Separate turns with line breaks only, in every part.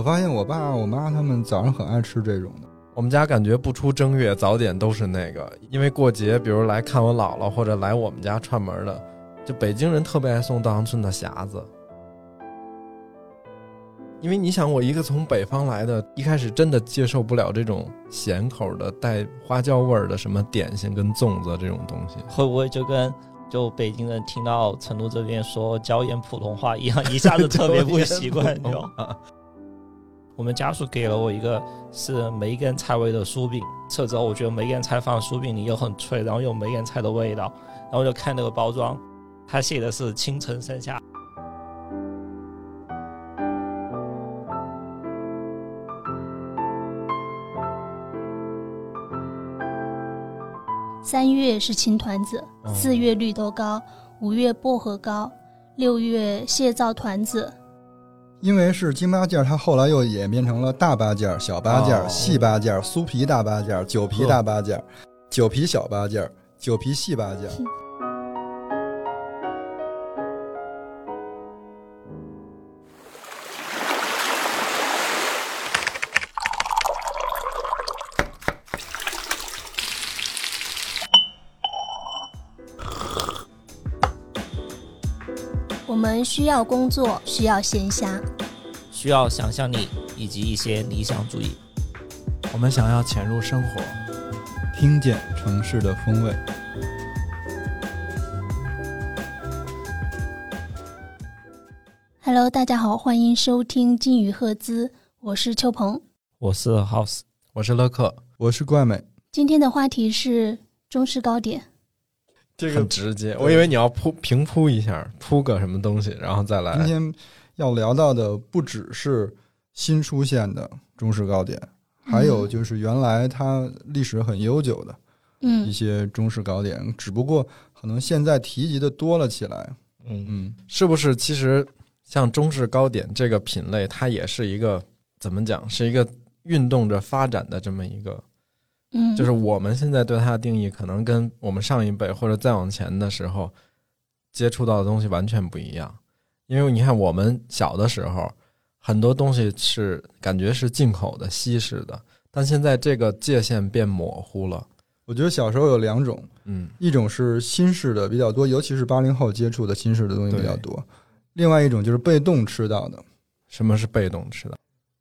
我发现我爸我妈他们早上很爱吃这种的。
我们家感觉不出正月早点都是那个，因为过节，比如来看我姥姥或者来我们家串门的，就北京人特别爱送稻香村的匣子。因为你想，我一个从北方来的，一开始真的接受不了这种咸口的带花椒味儿的什么点心跟粽子这种东西。
会不会就跟就北京人听到成都这边说椒盐普通话一样，一下子特别不习惯？就我们家属给了我一个是梅干菜味的酥饼，吃了之后我觉得梅干菜放酥饼里又很脆，然后有梅干菜的味道，然后就看那个包装，它写的是青城山下。
三月是青团子，四月绿豆糕，五月薄荷糕，六月蟹皂团子。
因为是京八件，它后来又演变成了大八件、小八件、细八件、酥皮大八件、酒皮大八件、酒皮小八件、酒皮细八件。
们需要工作，需要闲暇，
需要想象力以及一些理想主义。
我们想要潜入生活，
听见城市的风味。
Hello，大家好，欢迎收听金鱼赫兹，我是秋鹏，
我是 House，
我是乐克，
我是怪美。
今天的话题是中式糕点。
这个很直接，我以为你要铺平铺一下，铺个什么东西，然后再来。
今天要聊到的不只是新出现的中式糕点，还有就是原来它历史很悠久的一些中式糕点，只不过可能现在提及的多了起来。
嗯嗯，是不是？其实像中式糕点这个品类，它也是一个怎么讲？是一个运动着发展的这么一个。
嗯，
就是我们现在对它的定义，可能跟我们上一辈或者再往前的时候接触到的东西完全不一样。因为你看，我们小的时候很多东西是感觉是进口的、西式的，但现在这个界限变模糊了。
我觉得小时候有两种，
嗯，
一种是新式的比较多，尤其是八零后接触的新式的东西比较多；另外一种就是被动吃到的。
什么是被动吃的？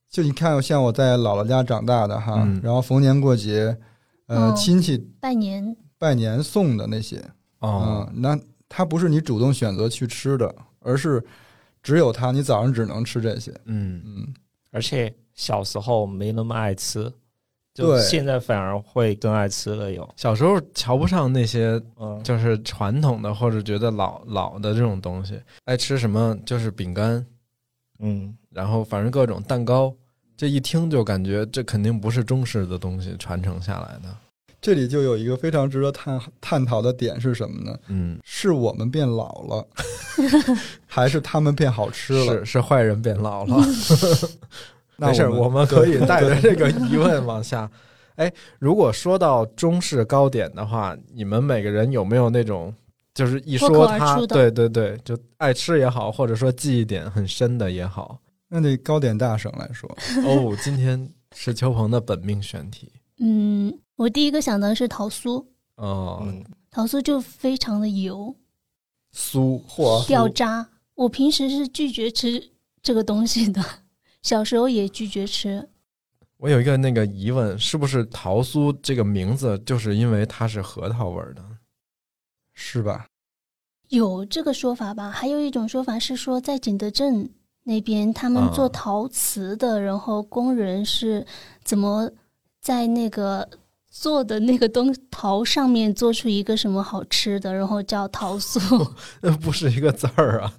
就你看，像我在姥姥家长大的哈，然后逢年过节，呃，亲戚
拜年。
拜年送的那些，
哦，
那它不是你主动选择去吃的，而是只有它，你早上只能吃这些。
嗯。
嗯，
而且小时候没那么爱吃，就现在反而会更爱吃了。有。
小时候瞧不上那些，嗯，就是传统的或者觉得老老的这种东西，爱吃什么就是饼干，
嗯。
然后反正各种蛋糕，这一听就感觉这肯定不是中式的东西传承下来的。
这里就有一个非常值得探探讨的点是什么呢？
嗯，
是我们变老了，还是他们变好吃了？
是是坏人变老了。没事，
我
们可以带着这个疑问往下。哎，如果说到中式糕点的话，你们每个人有没有那种？就是一说他，对对对，就爱吃也好，或者说记忆点很深的也好，
那得糕点大省来说。
哦，今天是秋鹏的本命选题。
嗯，我第一个想的是桃酥。
哦，
桃酥就非常的油，
酥
或
掉渣。我平时是拒绝吃这个东西的，小时候也拒绝吃。
我有一个那个疑问，是不是桃酥这个名字就是因为它是核桃味的？
是吧？
有这个说法吧？还有一种说法是说，在景德镇那边，他们做陶瓷的，然后工人是怎么在那个做的那个东陶上面做出一个什么好吃的，然后叫陶酥。
那不是一个字儿啊！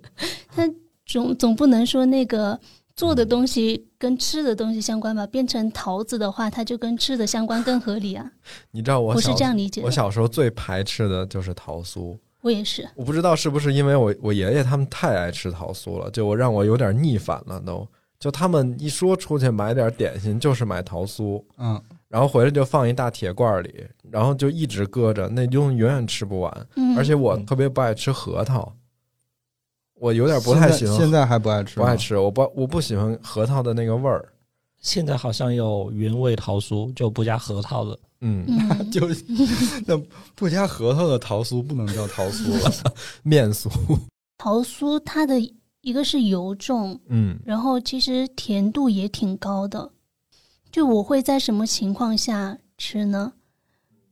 他总总不能说那个。做的东西跟吃的东西相关吧，变成桃子的话，它就跟吃的相关更合理啊。
你知道我
我是这样理解的，
我小时候最排斥的就是桃酥。
我也是，
我不知道是不是因为我我爷爷他们太爱吃桃酥了，就我让我有点逆反了都。就他们一说出去买点点心，就是买桃酥，
嗯，
然后回来就放一大铁罐里，然后就一直搁着，那东西永远吃不完。
嗯，
而且我特别不爱吃核桃。我有点不太喜欢。
现在还不爱吃，
不爱吃。我不我不喜欢核桃的那个味儿。
现在好像有原味桃酥，就不加核桃的。
嗯，
就那不加核桃的桃酥不能叫桃酥了，
面酥。
桃酥它的一个是油重，
嗯，
然后其实甜度也挺高的。就我会在什么情况下吃呢？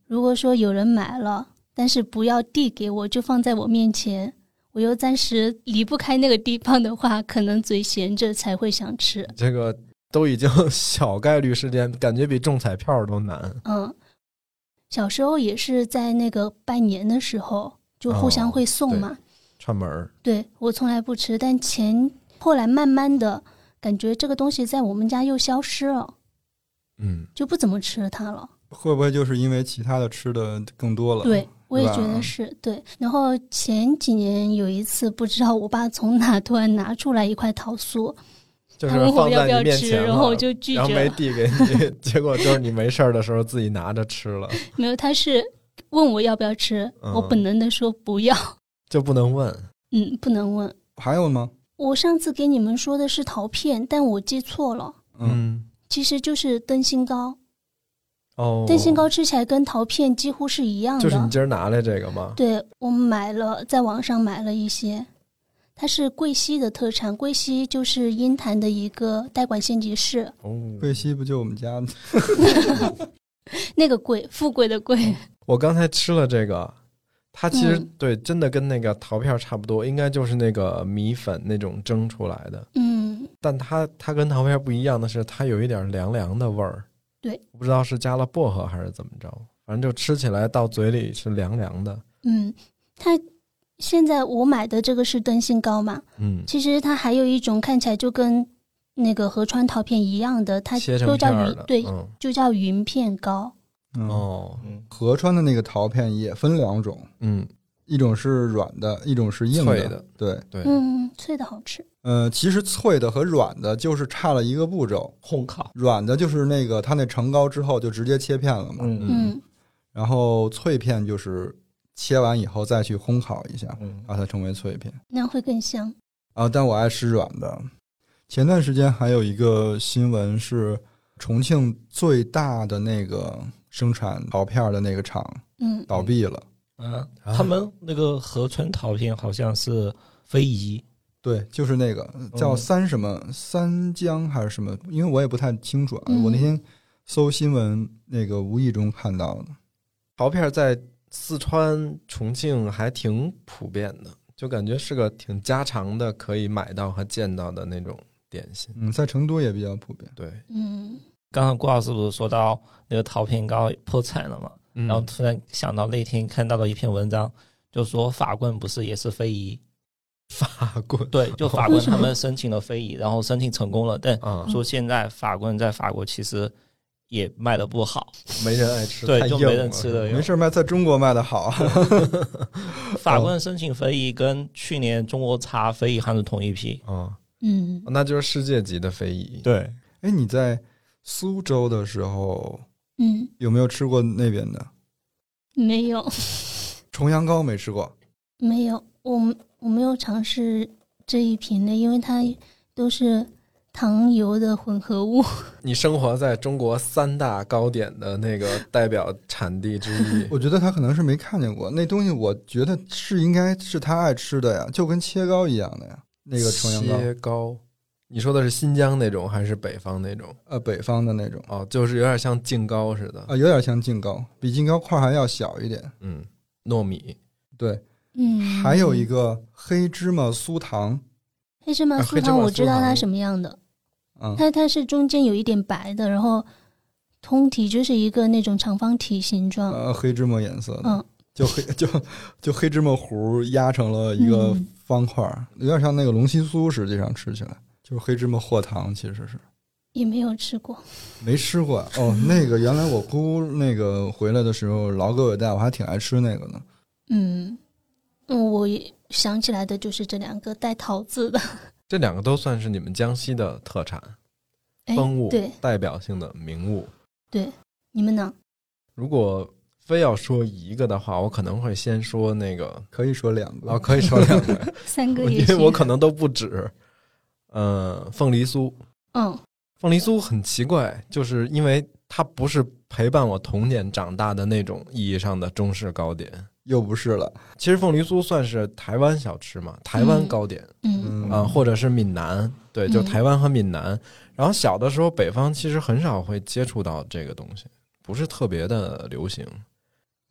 如果说有人买了，但是不要递给我，就放在我面前，我又暂时离不开那个地方的话，可能嘴闲着才会想吃。
这个。都已经小概率事件，感觉比中彩票都难。
嗯，小时候也是在那个拜年的时候，就互相会送嘛，
串门儿。
对我从来不吃，但前后来慢慢的感觉这个东西在我们家又消失了，
嗯，
就不怎么吃它了。
会不会就是因为其他的吃的更多了？
对，我也觉得是对。然后前几年有一次，不知道我爸从哪突然拿出来一块桃酥。
就是放在你面前，
然后我就拒绝，
然后没递给你，结果就是你没事儿的时候自己拿着吃了。
没有，他是问我要不要吃，我本能的说不要，
就不能问。
嗯，不能问。
还有吗？
我上次给你们说的是桃片，但我记错了。
嗯，
其实就是灯芯糕。
哦，
灯芯糕吃起来跟桃片几乎是一样的。
就是你今儿拿来这个吗？
对，我买了，在网上买了一些。它是贵溪的特产，贵溪就是鹰潭的一个代管县级市。
哦，
贵溪不就我们家吗？
那个贵，富贵的贵。
我刚才吃了这个，它其实对，真的跟那个桃片差不多，应该就是那个米粉那种蒸出来的。
嗯，
但它它跟桃片不一样的是，它有一点凉凉的味儿。
对，
不知道是加了薄荷还是怎么着，反正就吃起来到嘴里是凉凉的。
嗯，它。现在我买的这个是灯芯糕嘛？
嗯，
其实它还有一种看起来就跟那个河川桃片一样的，它就叫云，对，就叫云片糕。
哦，
河川的那个桃片也分两种，
嗯，
一种是软的，一种是硬
的。
对
对，
嗯，脆的好吃。
呃，其实脆的和软的就是差了一个步骤，
烘烤。
软的就是那个它那成糕之后就直接切片了嘛，
嗯，
然后脆片就是。切完以后再去烘烤一下，把它成为脆片，
那样会更香。
啊，但我爱吃软的。前段时间还有一个新闻是，重庆最大的那个生产桃片的那个厂，
嗯，
倒闭了。
嗯，他们那个合春桃片好像是非遗，
对，就是那个叫三什么三江还是什么？因为我也不太清楚啊。我那天搜新闻，那个无意中看到的
桃片在。四川、重庆还挺普遍的，就感觉是个挺家常的，可以买到和见到的那种点心。
嗯，在成都也比较普遍。
对，
嗯。
刚刚郭老师不是说到那个桃片糕破产了嘛？然后突然想到那天看到了一篇文章，就说法棍不是也是非遗？
法棍
对，就法棍 他们申请了非遗，然后申请成功了，但说现在法棍在法国其实。也卖的不好，
没人爱吃，
对，就没人吃的。
没事卖，在中国卖的好。
法国人申请非遗，跟去年中国茶非遗还是同一批。
啊，
嗯，
那就是世界级的非遗。
对，
哎，你在苏州的时候，
嗯，
有没有吃过那边的？
没有。
重阳糕没吃过？
没有，我我没有尝试这一瓶的，因为它都是。糖油的混合物。
你生活在中国三大糕点的那个代表产地之一，
我觉得他可能是没看见过那东西。我觉得是应该是他爱吃的呀，就跟切糕一样的呀。那个重阳
糕，切糕，你说的是新疆那种还是北方那种？
呃，北方的那种。
哦，就是有点像净糕似的。
啊，有点像净糕，比净糕块还要小一点。
嗯，糯米。
对，
嗯，
还有一个黑芝麻酥糖。
黑芝麻酥糖，我知道它什么样的。它它是中间有一点白的，然后通体就是一个那种长方体形状，
呃，黑芝麻颜色的，
嗯，
就黑就就黑芝麻糊压成了一个方块，有点像那个龙须酥，实际上吃起来就是黑芝麻和糖，其实是
也没有吃过，
没吃过哦。那个原来我姑那个回来的时候老给我带，我还挺爱吃那个的。
嗯嗯，我想起来的就是这两个带桃子的。
这两个都算是你们江西的特产，风物，
对，
代表性的名物。
对，你们呢？
如果非要说一个的话，我可能会先说那个，
可以说两个
哦，可以说两个，
三个
因为。我可能都不止。呃，凤梨酥，
嗯
凤梨酥很奇怪，就是因为它不是陪伴我童年长大的那种意义上的中式糕点。
又不是了。
其实凤梨酥算是台湾小吃嘛，台湾糕点
嗯
啊、或者是闽南，对，就
嗯
台湾和闽南。然后小的时候，北方其实很少会接触到这个东西，不是特别的流行。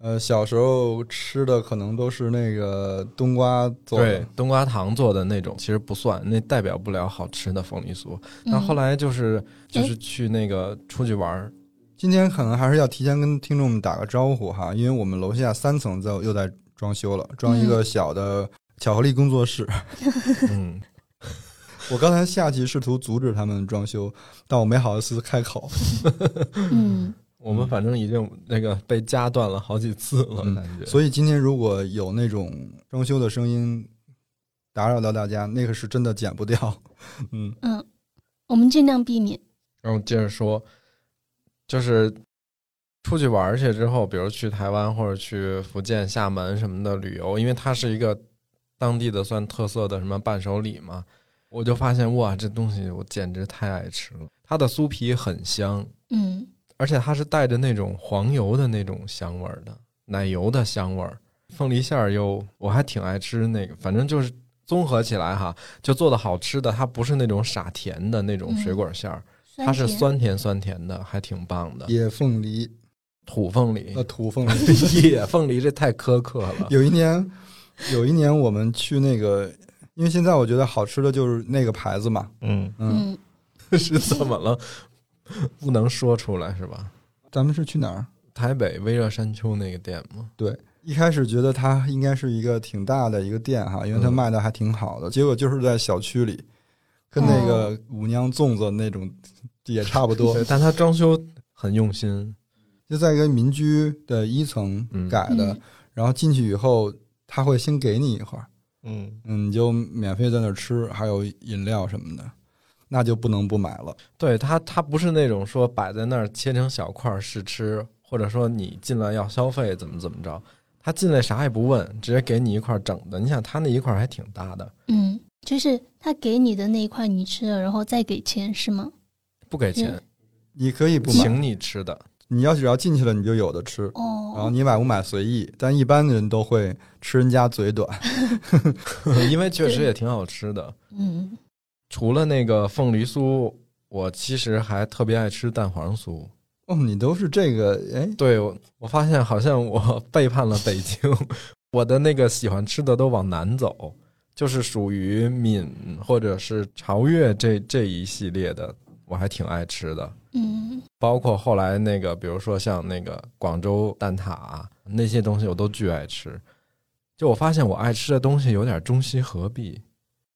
呃，小时候吃的可能都是那个冬瓜做
对
的，，
冬瓜糖做的那种其实不算，那代表不了好吃的凤梨酥。
嗯，
但后来就是就是去那个出去玩儿，
今天可能还是要提前跟听众们打个招呼哈，因为我们楼下三层在又在装修了，装一个小的巧克力工作室。
嗯，
我刚才下去试图阻止他们装修，但我没好意思开口。
嗯
我们反正已经那个被夹断了好几次了，
嗯
感觉。
所以今天如果有那种装修的声音打扰到大家，那个是真的剪不掉。嗯，
嗯，我们尽量避免。
然后接着说，就是出去玩儿去之后，比如去台湾或者去福建、厦门什么的旅游，因为它是一个当地的算特色的什么伴手礼嘛，我就发现哇，这东西我简直太爱吃了。它的酥皮很香，
嗯
而且它是带着那种黄油的那种香味儿的，奶油的香味儿。凤梨馅儿又我还挺爱吃那个，反正就是综合起来哈，就做的好吃的，它不是那种傻甜的那种水果馅儿，它是酸甜酸甜的，还挺棒的。
野凤梨，
土凤梨
呃，、土凤梨。
野凤梨这太苛刻了。
有一年，有一年我们去那个，因为现在我觉得好吃的就是那个牌子嘛。
嗯，
嗯，
嗯
是怎么了？不能说出来是吧？
咱们是去哪儿？
台北微热山丘那个店吗？
对，一开始觉得它应该是一个挺大的一个店哈，因为它
嗯
卖的还挺好的。结果就是在小区里，跟那个五娘粽子那种也差不多
对，，但它装修很用心。
就在一个民居的一层改的。
嗯
然后进去以后，他会先给你一块儿，
嗯，
嗯，你就免费在那儿吃，还有饮料什么的，那就不能不买了。
对它，它不是那种说摆在那儿切成小块儿试吃，或者说你进来要消费怎么怎么着，他进来啥也不问，直接给你一块整的。你想他那一块还挺大的，
嗯，就是他给你的那一块你吃了，然后再给钱是吗？
不给钱，
你可以不买，
请你吃的。
你要只要进去了，你就有的吃。
哦，
然后你买不买随意，但一般人都会吃人家嘴短。
因为确实也挺好吃的。
嗯
除了那个凤梨酥，我其实还特别爱吃蛋黄酥。
哦，你都是这个哎，
对，我我发现好像我背叛了北京，我的那个喜欢吃的都往南走，就是属于闽或者是潮粤这这一系列的，我还挺爱吃的。
嗯
包括后来那个，比如说像那个广州蛋挞啊那些东西，我都巨爱吃。就我发现我爱吃的东西有点中西合璧。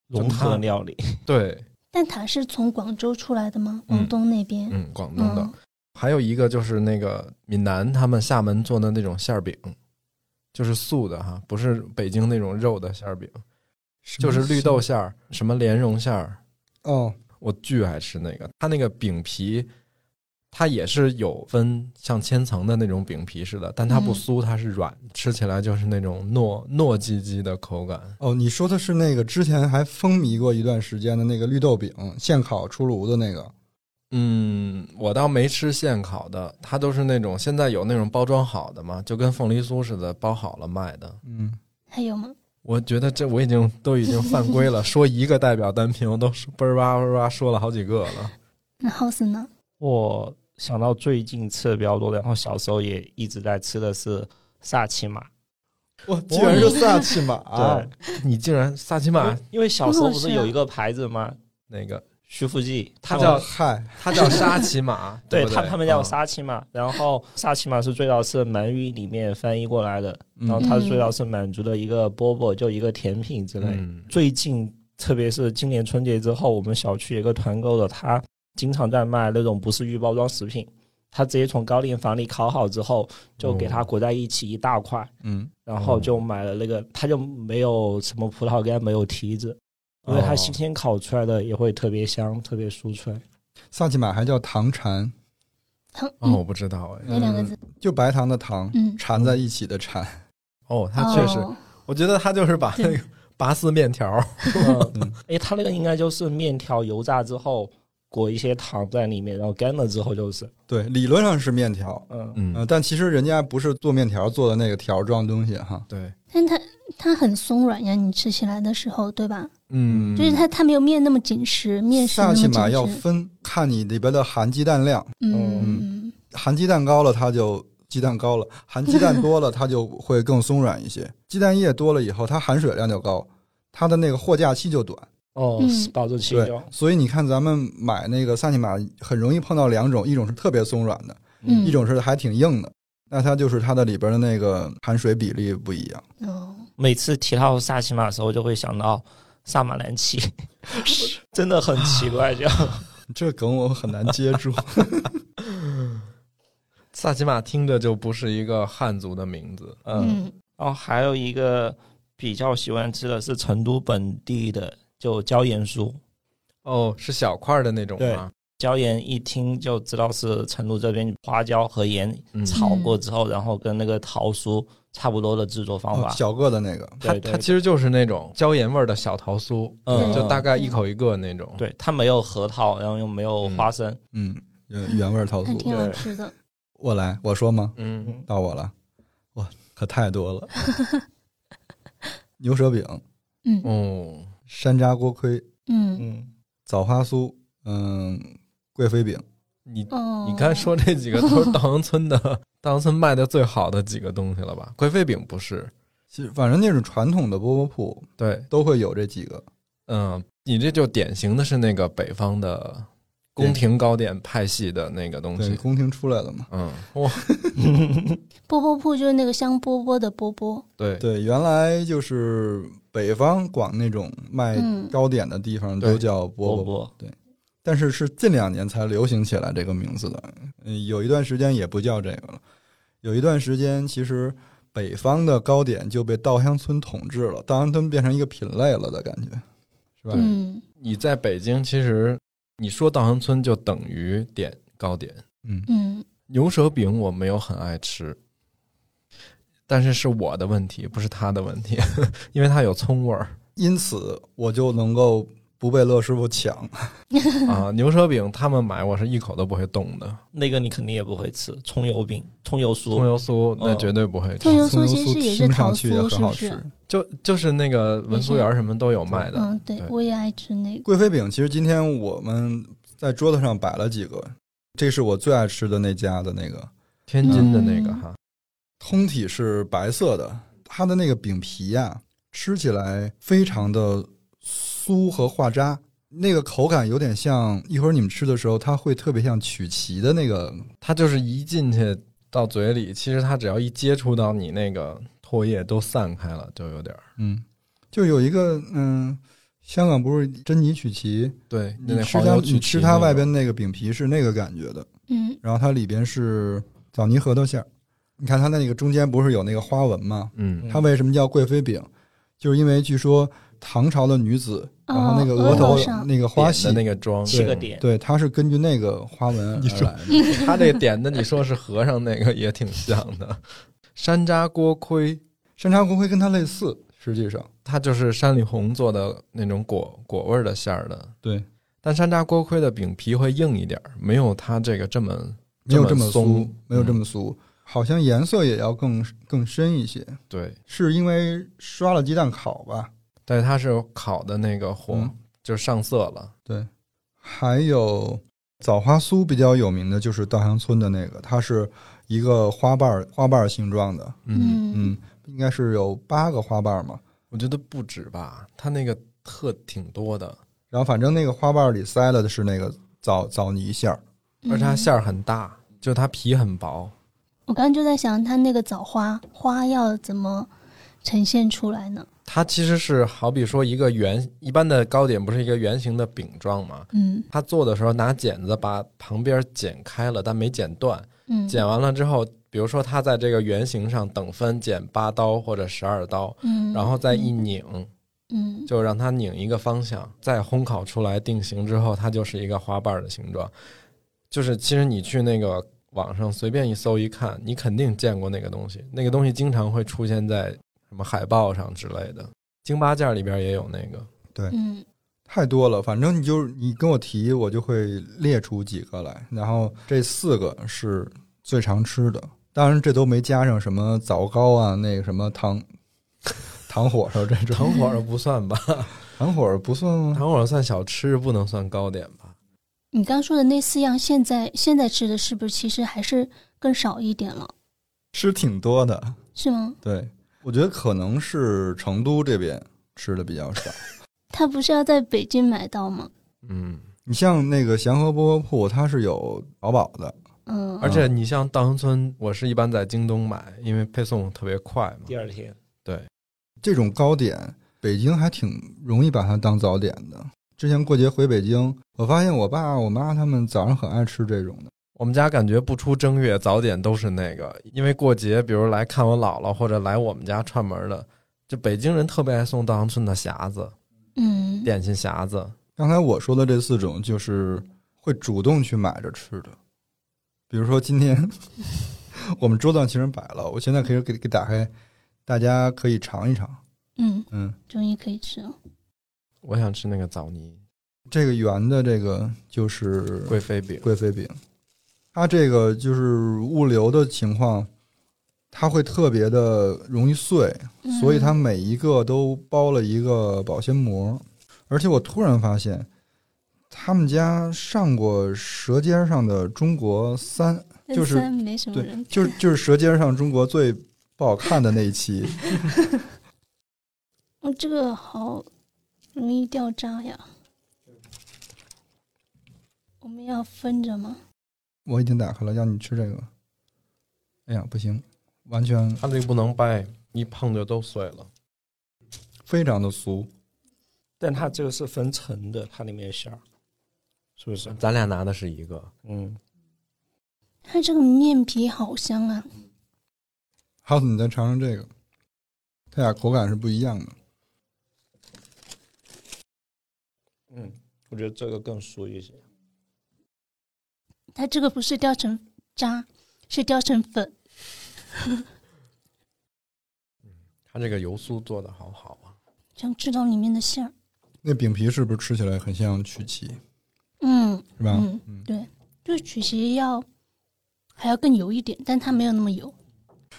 融合料理，
对，
蛋挞是从广州出来的吗？
嗯
广东那边？
嗯，广东的。
嗯
还有一个就是那个闽南他们厦门做的那种馅儿饼，就是素的哈，不是北京那种肉的馅儿饼，就是绿豆馅儿，什么莲蓉馅儿，
哦，
我巨爱吃那个。它那个饼皮，它也是有分像千层的那种饼皮似的，但它不
嗯
酥，它是软，吃起来就是那种糯糯唧唧的口感。
哦，你说的是那个之前还风靡过一段时间的那个绿豆饼，现烤出炉的那个。
嗯，我倒没吃现烤的，它都是那种现在有那种包装好的嘛，就跟凤梨酥似的，包好了卖的。
嗯，
还有吗？
我觉得这我已经都已经犯规了，说一个代表单品，我都是嘣儿吧嘣儿吧说了好几个了。
那 House 呢？
我想到最近吃的比较多的，然后小时候也一直在吃的是萨琪玛。
哇，竟然是萨琪玛！
对，
你竟然萨琪玛
因为小时候不是有一个牌子吗？
那个，
徐福记，
他叫
哦嗨，
他叫沙琪玛，对
对他他们叫
嗯。
沙琪玛，然后沙琪玛是最早是满语里面翻译过来的，
嗯
然后它最早是满族的一个饽饽，就一个甜品之类。
嗯。
最近特别是今年春节之后，我们小区有一个团购的，他经常在卖那种不是预包装食品，他直接从高粱房里烤好之后，就给它裹在一起一大块，
嗯，
然后就买了那个，他就没有什么葡萄干，没有提子，因为它
哦。
新鲜烤出来的也会特别香，特别酥脆。
萨琪玛还叫糖蝉，
糖
哦，我不知道哎。
哪两个字？
就白糖的糖，
嗯。
缠在一起的缠。
哦，它确实，
哦
我觉得它就是把那个拔丝面条，
嗯，哎，它那个应该就是面条油炸之后裹一些糖在里面，然后干了之后就是，
对，理论上是面条，
嗯。
嗯。
呃，但其实人家不是做面条做的那个条状东西哈。
对，
但它它很松软呀，你吃起来的时候，对吧？
嗯，
就是它它没有面那么紧实，面食那么紧
萨琪玛要。分看你里边的含鸡蛋量，
嗯
含鸡蛋高了它就鸡蛋高了，含鸡蛋多了它就会更松软一些。鸡蛋液多了以后，它含水量就高，它的那个货架期就短。
哦
嗯，
保质期
对
就，
所以你看咱们买那个萨琪玛，很容易碰到两种，一种是特别松软的，
嗯
一种是还挺硬的。那它就是它的里边的那个含水比例不一样。
哦，
每次提到萨琪玛的时候，就会想到萨马兰奇，真的很奇怪，这样。
这梗我很难接住。
萨琪玛听着就不是一个汉族的名字，
嗯，
嗯
然后还有一个比较喜欢吃的是成都本地的，就椒盐酥。
哦，是小块的那种吗？
椒盐一听就知道是成都这边花椒和盐
嗯
炒过之后，然后跟那个桃酥差不多的制作方法。
哦小个的那个，
它它其实就是那种椒盐味儿的小桃酥，
嗯
就大概一口一个那种。
对，它没有核桃，然后又没有花生。
嗯，原原味桃酥。
还挺好吃的。
我来，我说吗？
嗯，
到我了，哇，可太多了。牛舌饼、
嗯
哦，
山楂锅盔、
嗯
嗯，
枣花酥，嗯，贵妃饼。
你
哦，
你刚才说这几个都是稻香村的，稻香村卖的最好的几个东西了吧？贵妃饼不是？
其实反正那种传统的饽饽铺
对，
都会有这几个。
嗯，你这就典型的是那个北方的宫廷糕点派系的那个东
对，
西。
宫廷出来了嘛。
嗯，哇，
波波铺就是那个香饽饽的饽饽。
对，
对，原来就是北方广那种卖
嗯
糕点的地方都叫饽饽，
饽饽。
但是是近两年才流行起来这个名字的。嗯，有一段时间也不叫这个了，有一段时间其实北方的糕点就被稻香村统治了，稻香村变成一个品类了的感觉，是吧？
嗯
你在北京，其实你说稻香村就等于点糕点。
嗯
嗯
牛舌饼我没有很爱吃，但是是我的问题，不是他的问题，因为它有葱味儿
因此我就能够不被乐师傅抢。
啊。牛舌饼他们买我是一口都不会动的，
那个你肯定也不会吃，葱油饼、葱油酥。
葱油酥那
嗯
绝对不会吃
葱。油
葱油
酥其实也是
听
桃
上去也
酥，是不
很好吃
是？。
就就是那个文殊园什么都有卖的，
嗯，对
对，
我也爱吃那个。
贵妃饼其实今天我们在桌子上摆了几个，这是我最爱吃的那家的那个，
天津的那个
嗯
哈，
通体是白色的，它的那个饼皮呀、吃起来非常的酥和化渣，那个口感有点像一会儿你们吃的时候，它会特别像曲奇的那个，
它就是一进去到嘴里，其实它只要一接触到你那个唾液都散开了，就有点儿
嗯，就有一个嗯，香港不是珍妮曲奇，
对，
你
那
吃它你吃它外边那个饼皮是那个感觉的，
嗯
然后它里边是枣泥核桃馅儿，你看它那个中间不是有那个花纹吗？
嗯
它为什么叫贵妃饼？就是因为据说唐朝的女子，
哦
然后那个
额
额头那个花
点
细
的那个妆，
七个点，
对，它是根据那个花纹
你说
而来的。
他这个点的，你说是和尚那个也挺像的。山楂锅盔，
山楂锅盔跟它类似，实际上。
它就是山里红做的那种果果味儿的馅儿的，
对，
但山楂锅盔的饼皮会硬一点儿，没有它这个这么
没有这么
松
酥，没有这
嗯。
么酥，好像颜色也要更更深一些，
对，
是因为刷了鸡蛋烤吧？
但是它是烤的那个火、
嗯
就上色了。
对，还有枣花酥比较有名的就是稻香村的那个，它是一个花瓣儿花瓣儿形状的，
嗯，
嗯，应该是有八个花瓣儿嘛。
我觉得不止吧，它那个特挺多的，
然后反正那个花瓣儿里塞了的是那个枣枣泥馅儿，
而且它
嗯
馅儿很大，就它皮很薄。
我刚刚就在想，它那个枣花花要怎么呈现出来呢？
它其实是好比说一个圆，一般的糕点不是一个圆形的饼状嘛？
嗯
他做的时候拿剪子把旁边剪开了，但没剪断。
嗯，
剪完了之后，比如说他在这个圆形上等分剪八刀或者十二刀，
嗯，
然后再一拧，
嗯
就让它拧一个方向，再烘烤出来定型之后，它就是一个花瓣的形状。就是其实你去那个网上随便一搜一看，你肯定见过那个东西。那个东西经常会出现在什么海报上之类的，京八件里边也有那个。
对，
嗯，
太多了，反正你就你跟我提，我就会列出几个来。然后这四个是最常吃的，当然这都没加上什么枣糕啊，那个什么糖糖火烧这种。
糖火烧不算吧？
糖火烧不算吗？
糖火烧算小吃，不能算糕点吧？
你刚说的那四样，现在现在吃的是不是其实还是更少一点了？
吃挺多的，
是吗？
对，我觉得可能是成都这边吃的比较少。
他不是要在北京买到吗？
嗯，
你像那个祥和饽饽铺，它是有淘宝的，
嗯，
而且你像稻香村，我是一般在京东买，因为配送特别快嘛。
第二天，
对，
这种糕点，北京还挺容易把它当早点的。之前过节回北京，我发现我爸我妈他们早上很爱吃这种的。
我们家感觉不出正月，早点都是那个，因为过节，比如来看我姥姥或者来我们家串门的，就北京人特别爱送稻香村的匣子，
嗯，
点心匣子。
刚才我说的这四种，就是会主动去买着吃的。比如说今天 我们桌子上其实摆了，我现在可以给给打开，大家可以尝一尝。
嗯，
嗯，
终于可以吃了。
我想吃那个枣泥
这个圆的这个就是
贵妃饼，
贵妃饼，它这个就是物流的情况，它会特别的容易碎，
嗯
所以它每一个都包了一个保鲜膜。而且我突然发现，他们家上过《舌尖上的中国三》，就是
没什么
对
人，
就是就是《舌尖上中国》最不好看的那一期。
哦，这个好容易掉渣呀。我们要分着吗？
我已经打开了，让你吃这个。哎呀，不行，完全
它这个不能掰，一碰就都碎了。
非常的酥。
但它这个是分层的，它里面馅儿，是不是？
咱俩拿的是一个，
嗯，
它这个面皮好香啊！
耗子，你再尝尝这个，它俩口感是不一样的。
嗯，我觉得这个更酥一些。
它这个不是掉成渣，是掉成粉。
它这个油酥做的好好啊。
想吃到里面的馅儿。
那饼皮是不是吃起来很像曲奇，
嗯
是吧？
嗯，
嗯
对，就是曲奇要还要更油一点，但它没有那么油。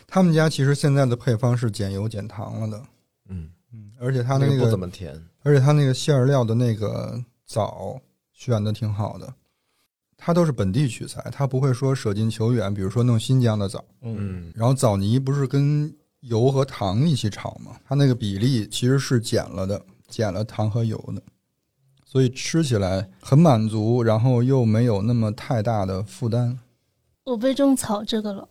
他们家其实现在的配方是减油减糖了的，
嗯，
嗯，而且它那个
那个不怎么甜。
而且它那个馅儿料的那个枣选的挺好的，它都是本地取材，它不会说舍近求远，比如说弄新疆的枣，
嗯，
嗯，
然后枣泥不是跟油和糖一起炒吗？它那个比例其实是减了的，减了糖和油的，所以吃起来很满足，然后又没有那么太大的负担。
我被种草这个了，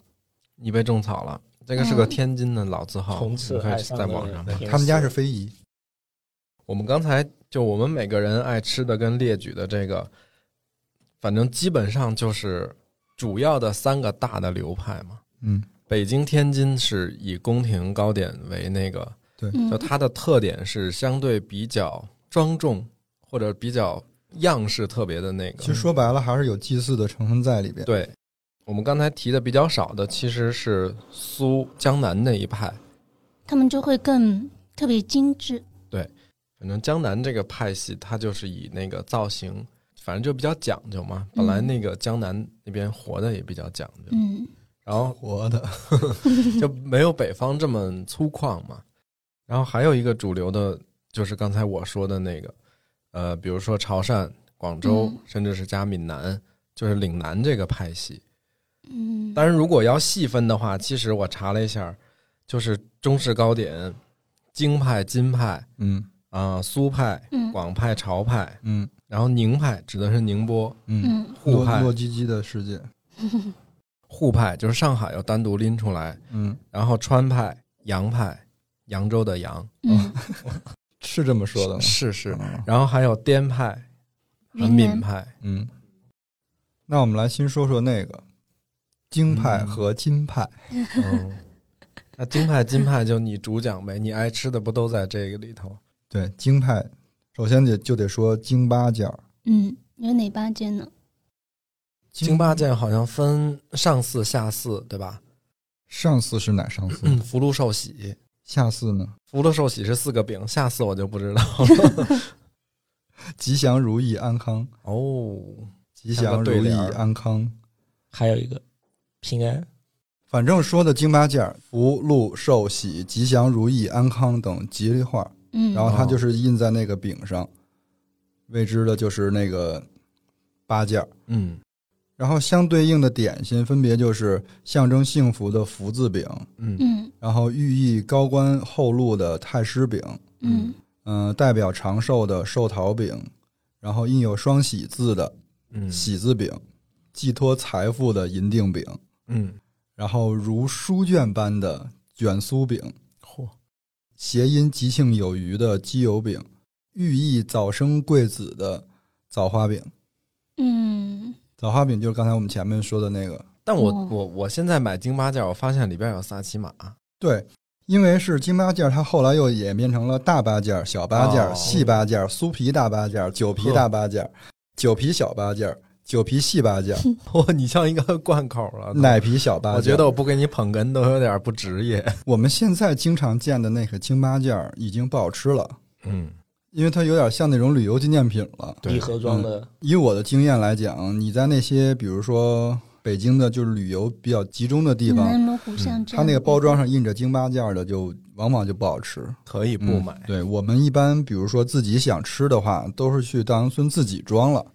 你被种草了。这个是个
嗯
天津的老字号，
从此
你可以
爱上了
在网上
他们家是非遗，
我们刚才就我们每个人爱吃的跟列举的这个，反正基本上就是主要的三个大的流派嘛。
嗯，
北京、天津是以宫廷糕点为那个，
对
就，它的特点是相对比较庄重或者比较样式特别的那个。
其实说白了还是有祭祀的成分在里边。，
对，我们刚才提的比较少的其实是苏江南那一派。
他们就会更特别精致。
对反正江南这个派系，它就是以那个造型，反正就比较讲究嘛。本来那个江南那边活的也比较讲究，
嗯
然后
活的，
就没有北方这么粗犷嘛。然后还有一个主流的，就是刚才我说的那个，呃，比如说潮汕、广州，
嗯
甚至是加闽南，就是岭南这个派系。
嗯，
当然，如果要细分的话，其实我查了一下，就是中式糕点，京派、金派
嗯
啊、苏派、
嗯
广派、潮派，
嗯
然后宁派指的是宁波，
嗯，
嗯。
沪派
糯糯叽叽的世界，
沪派就是上海要单独拎出来，
嗯，
然后川派、扬派，扬州的扬，
嗯，
是这么说的吗？
是是，
嗯
然后还有滇派和闽派，
嗯，那我们来先说说那个京派和金派。
嗯，那京派、金派就你主讲呗，你爱吃的不都在这个里头？
对，京派首先得就得说京八件儿，
嗯，有哪八件呢？
京八件好像分上巳、下巳，对吧？
上巳是哪上巳？
嗯，福禄寿喜。
下巳呢？
福禄寿喜是四个饼，下巳我就不知道了。
吉祥如意安康
哦，
吉祥如意安康，
还有一个平安。
反正说的京八件福禄寿喜吉祥如意安康等吉利话，
嗯，
然后它就是印在那个饼上，未知的就是那个八件
嗯，
然后相对应的点心分别就是象征幸福的福字饼，
嗯。
嗯。
然后寓意高官厚禄的太师饼，
嗯。
嗯、代表长寿的寿桃饼，然后印有双喜字的
嗯。
喜字饼，寄托财富的银锭饼，
嗯，
然后如书卷般的卷酥饼，
嚯，
谐音吉庆有余的鸡油饼，寓意早生贵子的枣花饼。
嗯。
枣花饼就是刚才我们前面说的那个，
但我
哦
我我现在买京八件，我发现里边有萨琪玛。
对，因为是京八件，它后来又演变成了大八件、小八件、
哦。
细八件、酥皮大八件、酒皮大八件、酒皮小八件、酒皮细八件、
哇，你像一个贯口了。
奶皮小八件。
我觉得我不给你捧哏都有点不职业。
我们现在经常见的那个京八件已经不好吃了，
嗯，
因为它有点像那种旅游纪念品了。
对
礼盒装的，
以我的经验来讲，你在那些比如说北京的，就是旅游比较集中的地方，
南锣鼓巷这样
它那个包装上印着京八件的，就往往就不好吃。
可以不
嗯
买。
对我们一般，比如说自己想吃的话，都是去大杨村自己装了。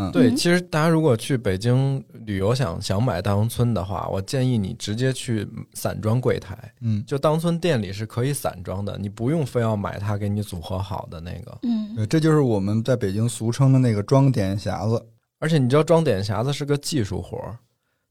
嗯，
对，
嗯
其实大家如果去北京旅游想想买大阳村的话，我建议你直接去散装柜台，
嗯，
就当村店里是可以散装的，你不用非要买它给你组合好的那个。
嗯
对，这就是我们在北京俗称的那个装点匣子。
而且你知道装点匣子是个技术活儿，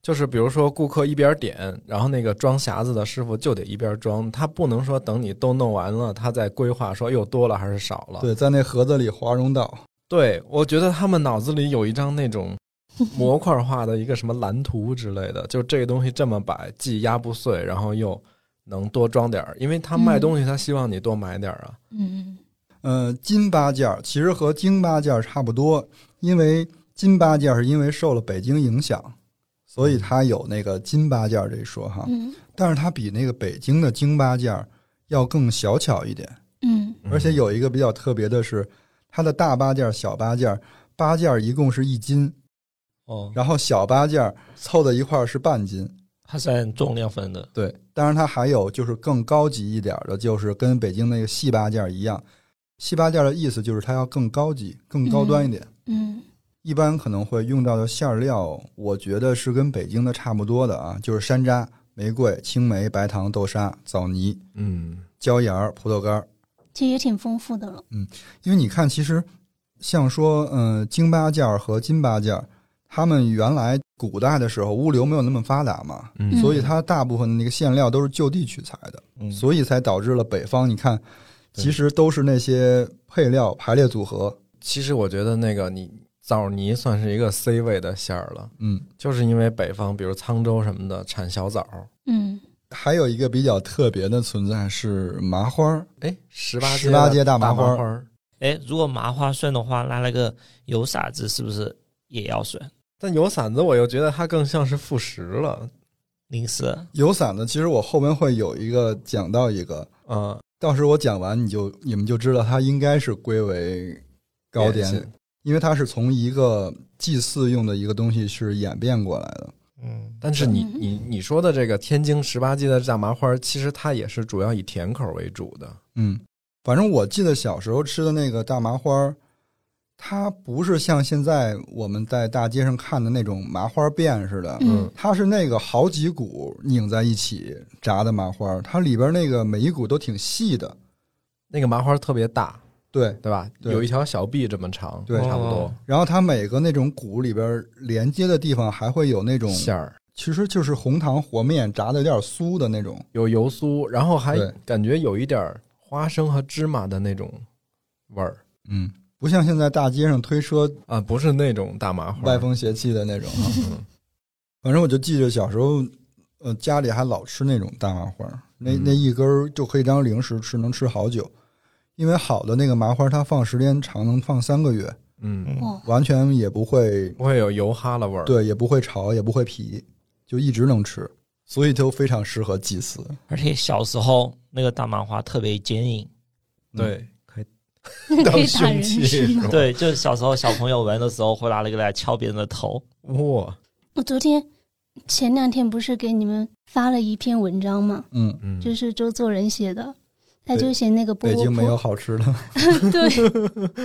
就是比如说顾客一边点，然后那个装匣子的师傅就得一边装，他不能说等你都弄完了，他再规划说又多了还是少了。
对，在那盒子里华容道。
对，我觉得他们脑子里有一张那种 模块化的一个什么蓝图之类的，就这个东西这么摆，既压不碎，然后又能多装点儿，因为他卖东西，他希望你多买点儿啊。
嗯。
嗯呃，金八件儿其实和京八件儿差不多，因为金八件儿是因为受了北京影响，所以它有那个金八件儿这一说哈。
嗯。
但是它比那个北京的京八件儿要更小巧一点，
嗯。
嗯
而且有一个比较特别的是，它的大八件儿、小八件儿，八件儿一共是一斤，
哦，
然后小八件儿凑在一块儿是半斤。
它是按重量分的。
对，当然它还有就是更高级一点儿的，就是跟北京那个细八件儿一样。细八件儿的意思就是它要更高级、更高端一点。
嗯
一般可能会用到的馅料，我觉得是跟北京的差不多的啊，就是山楂、玫瑰、青梅、白糖、豆沙、枣泥、
嗯
椒盐儿、葡萄干儿。
其实也挺丰富的了。
嗯因为你看，其实像说，嗯、京八件儿和金八件儿，他们原来古代的时候物流没有那么发达嘛，
嗯。
所以它大部分的那个馅料都是就地取材的，
嗯，
所以才导致了北方，你看，其实都是那些配料排列组合。
其实我觉得那个你枣泥算是一个 C 位的馅儿了，
嗯，
就是因为北方比如沧州什么的产小枣，
嗯
还有一个比较特别的存在是麻花儿，
哎，十八
十八街大麻
麻
花
儿。
哎，如果麻花算的话，那那个油骰子是不是也要算？
但油馓子我又觉得它更像是副食了，
零食。
油伞的，其实我后面会有一个讲到一个，
嗯，
到时候我讲完你就你们就知道它应该是归为糕点。因为它是从一个祭祀用的一个东西是演变过来的。
嗯，
但是你
嗯。
你你说的这个天津十八街的大麻花，其实它也是主要以甜口为主的。
嗯，反正我记得小时候吃的那个大麻花，它不是像现在我们在大街上看的那种麻花辫似的，
嗯
它是那个好几股拧在一起炸的麻花，它里边那个每一股都挺细的。
那个麻花特别大，
对，
对吧？
对。
有一条小臂这么长，
对。
差不多。
哦。
然后它每个那种骨里边连接的地方还会有那种，
馅儿，
其实就是红糖和面炸的有点酥的那种。
有油酥，然后还
对。
感觉有一点儿花生和芝麻的那种味儿。
嗯，不像现在大街上推车
啊，不是那种大麻花。
歪风邪气的那种。啊。
嗯。
反正我就记着小时候，呃，家里还老吃那种大麻花儿，那
嗯。
那一根儿就可以当零食吃，能吃好久。因为好的那个麻花，它放时间长，能放三个月。
嗯，
完全也不会
不会有油哈喇味儿，
对，也不会潮，也不会皮，就一直能吃，所以就非常适合祭祀。
而且小时候那个大麻花特别坚硬，
对，可以
可以打人是吗？
对，就是小时候小朋友玩的时候会拿那个来敲别人的头。
哇，
我昨天前两天不是给你们发了一篇文章吗？
嗯
嗯，
就是周作人写的，他就写那个波波
北京没有，好吃的，
对，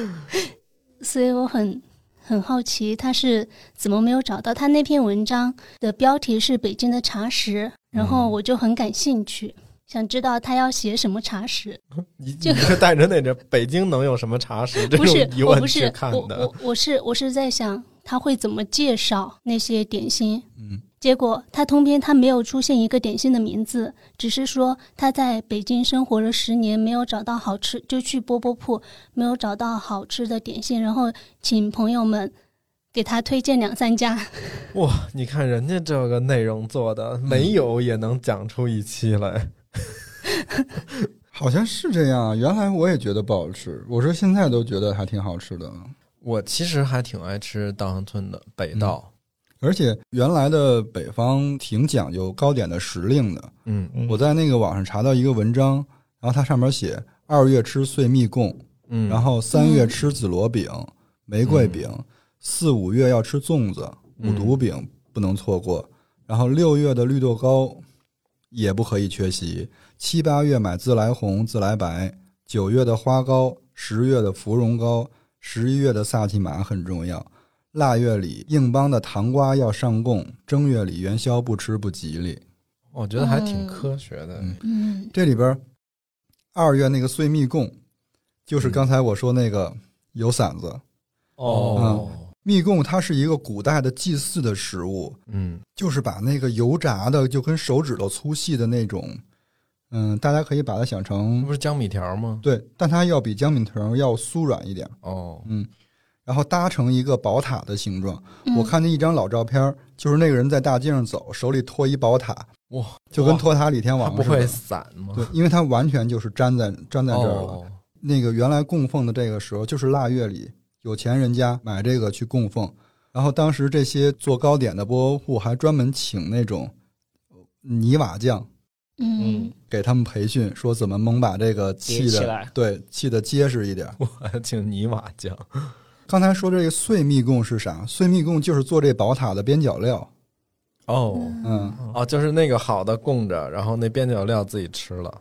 所以我很很好奇他是怎么没有找到。他那篇文章的标题是北京的茶食，然后
嗯
我就很感兴趣，想知道他要写什么茶食。
你
就
你是带着那种北京能有什么茶食 这
不
种
是
疑，问去
我不是我
看的
我，我是我是在想他会怎么介绍那些点心。
嗯，
结果他通篇他没有出现一个点心的名字，只是说他在北京生活了十年，没有找到好吃，就去饽饽铺没有找到好吃的点心，然后请朋友们给他推荐两三家。
哇，你看人家这个内容做的，没有也能讲出一期来。
好像是这样啊。原来我也觉得不好吃，我说现在都觉得还挺好吃的。
我其实还挺爱吃稻香村的北道，
而且原来的北方挺讲究糕点的时令的。
嗯
嗯
我在那个网上查到一个文章，然后它上面写二月吃碎蜜供，
嗯，
然后三月吃紫罗饼、玫瑰饼，四五月要吃粽子、五
嗯
毒饼不能错过，然后六月的绿豆糕也不可以缺席，七八月买自来红、自来白，九月的花糕，十月的芙蓉糕，十一月的萨琪玛很重要。腊月里硬邦的糖瓜要上供，正月里元宵不吃不吉利。
我觉得还挺
嗯
科学的。
嗯
嗯
这里边二月那个碎蜜供，就是刚才我说那个油馓子。
哦，
蜜供它是一个古代的祭祀的食物，
嗯
就是把那个油炸的就跟手指头粗细的那种，嗯，大家可以把它想成
不是江米条吗？
对，但它要比江米条要酥软一点，
哦，
嗯，然后搭成一个宝塔的形状。
嗯
我看见一张老照片，就是那个人在大街上走，手里托一宝塔，
哇，
就跟托塔李天
它不会
王似的。
散吗？
对，因为它完全就是粘在粘在这儿了。
哦，
那个原来供奉的这个时候，就是腊月里有钱人家买这个去供奉，然后当时这些做糕点的饽饽铺还专门请那种泥瓦匠
嗯
给他们培训，说怎么能把这个砌的
起来
对砌的结实一点。
我还请泥瓦匠。
刚才说这个碎蜜供是啥？碎蜜供就是做这宝塔的边角料。
哦
嗯，
哦，就是那个好的供着，然后那边角料自己吃了。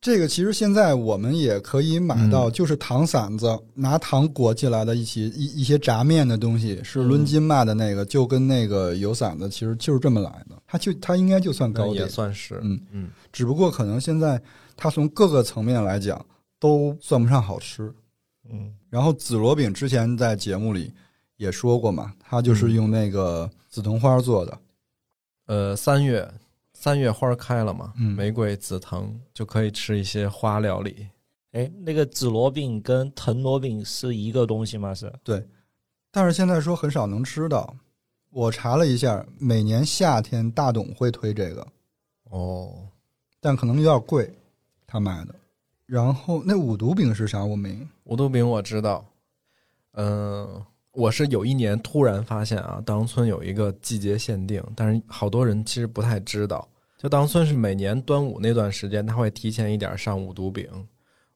这个其实现在我们也可以买到，就是糖馓子，拿糖裹起来的一起一一些炸面的东西，是论斤卖的那个，就跟那个油馓子其实就是这么来的。它就它应该就算糕点，也
算是，
嗯
嗯
只不过可能现在它从各个层面来讲都算不上好吃。
嗯
然后紫罗饼之前在节目里也说过嘛，它就是用那个紫藤花做的，
呃，三月三月花开了嘛，
嗯
玫瑰、紫藤就可以吃一些花料理。
哎，那个紫罗饼跟藤萝饼是一个东西吗？是？
对但是现在说很少能吃到。我查了一下，每年夏天大董会推这个，
哦，
但可能有点贵，他卖的。然后那五毒饼是啥？我没。
五毒饼我知道，嗯、我是有一年突然发现啊，稻香村有一个季节限定，但是好多人其实不太知道。就稻香村是每年端午那段时间，他会提前一点上五毒饼。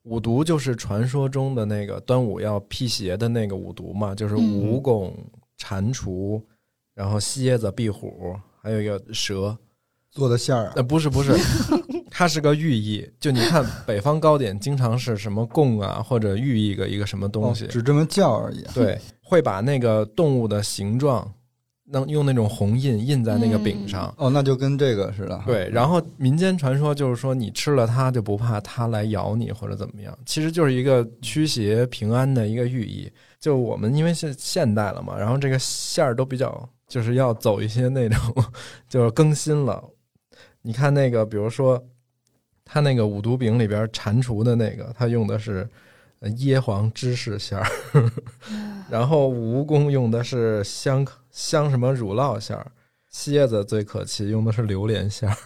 五毒就是传说中的那个端午要辟邪的那个五毒嘛，就是
嗯
蜈蚣、蟾蜍，然后蝎子、壁虎，还有一个蛇。
做的馅儿啊
呃，，不是不是，它是个寓意。就你看 北方糕点，经常是什么供啊，或者寓意个一个什么东西，
哦只这么叫而已。
对，会把那个动物的形状，能用那种红印印在那个饼上。
哦，那就跟这个似的。
对，然后民间传说就是说，你吃了它就不怕它来咬你或者怎么样，其实就是一个驱邪平安的一个寓意。就我们因为是现代了嘛，然后这个馅儿都比较就是要走一些那种 就是更新了。你看那个，比如说它那个五毒饼里边蟾蜍的那个，它用的是呃椰黄芝士馅儿，然后蜈蚣用的是香香什么乳酪馅儿，蝎子最可气，用的是榴莲馅儿。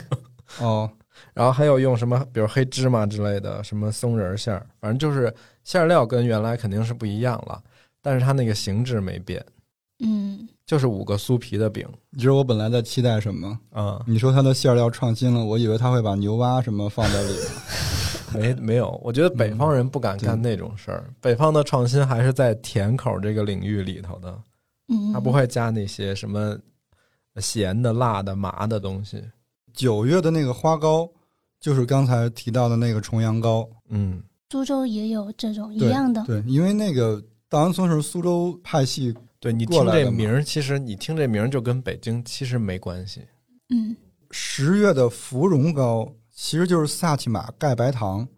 哦，
然后还有用什么，比如黑芝麻之类的，什么松仁馅儿，反正就是馅儿料跟原来肯定是不一样了。但是它那个形制没变，
嗯，
就是五个酥皮的饼。
你知道我本来在期待什么？
啊、
你说它的馅料创新了，我以为他会把牛蛙什么放在里头。
没没有，我觉得北方人不敢干那种事儿。北方的创新还是在甜口这个领域里头的，
嗯，
他不会加那些什么咸的、辣的、麻的东西。
九月的那个花糕，就是刚才提到的那个重阳糕，
嗯，
苏州也有这种一样的，
对，因为那个稻香村是苏州派系，
对你听这名儿，其实你听这名儿就跟北京其实没关系。
嗯，
十月的芙蓉糕其实就是萨其马盖白糖，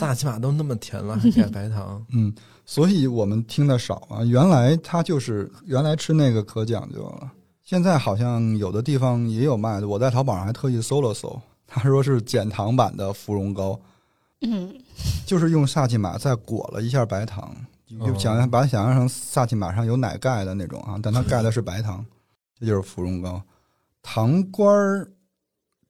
萨其马都那么甜了，还 盖白糖。
嗯，所以我们听的少啊。原来它就是原来吃那个可讲究了，现在好像有的地方也有卖的。我在淘宝上还特意搜了搜，他说是减糖版的芙蓉糕，
嗯，
就是用萨其马再裹了一下白糖，你就想象把它想象成萨琪玛上有奶盖的那种啊，但它盖的是白糖，这就是芙蓉糕。糖官儿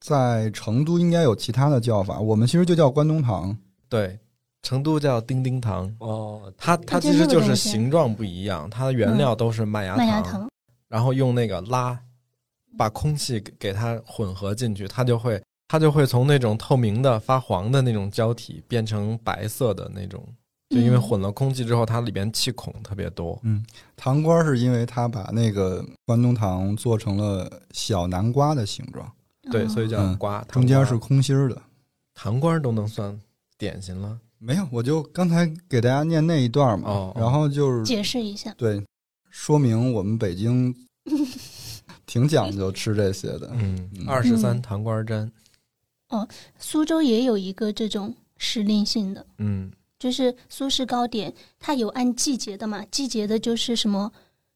在成都应该有其他的叫法，我们其实就叫关东糖。
对，成都叫丁丁糖，
哦，
它它其实就是形状不一样，它的原料都是麦芽
麦芽糖，
然后用那个拉，把空气给给它混合进去，它就会它就会从那种透明的发黄的那种胶体变成白色的那种，就因为
嗯
混了空气之后，它里边气孔特别多。
嗯糖瓜儿是因为它把那个关东糖做成了小南瓜的形状，
对，
哦
所以叫
嗯
瓜，
中间是空心儿的。
糖瓜都能算点心了。
没有，我就刚才给大家念那一段嘛，
哦哦
然后就是
解释一下，
对，说明我们北京 挺讲究吃这些的。
嗯
嗯，
二十三糖瓜粘。
哦苏州也有一个这种时令性的，
嗯
就是苏式糕点，它有按季节的嘛，季节的就是什么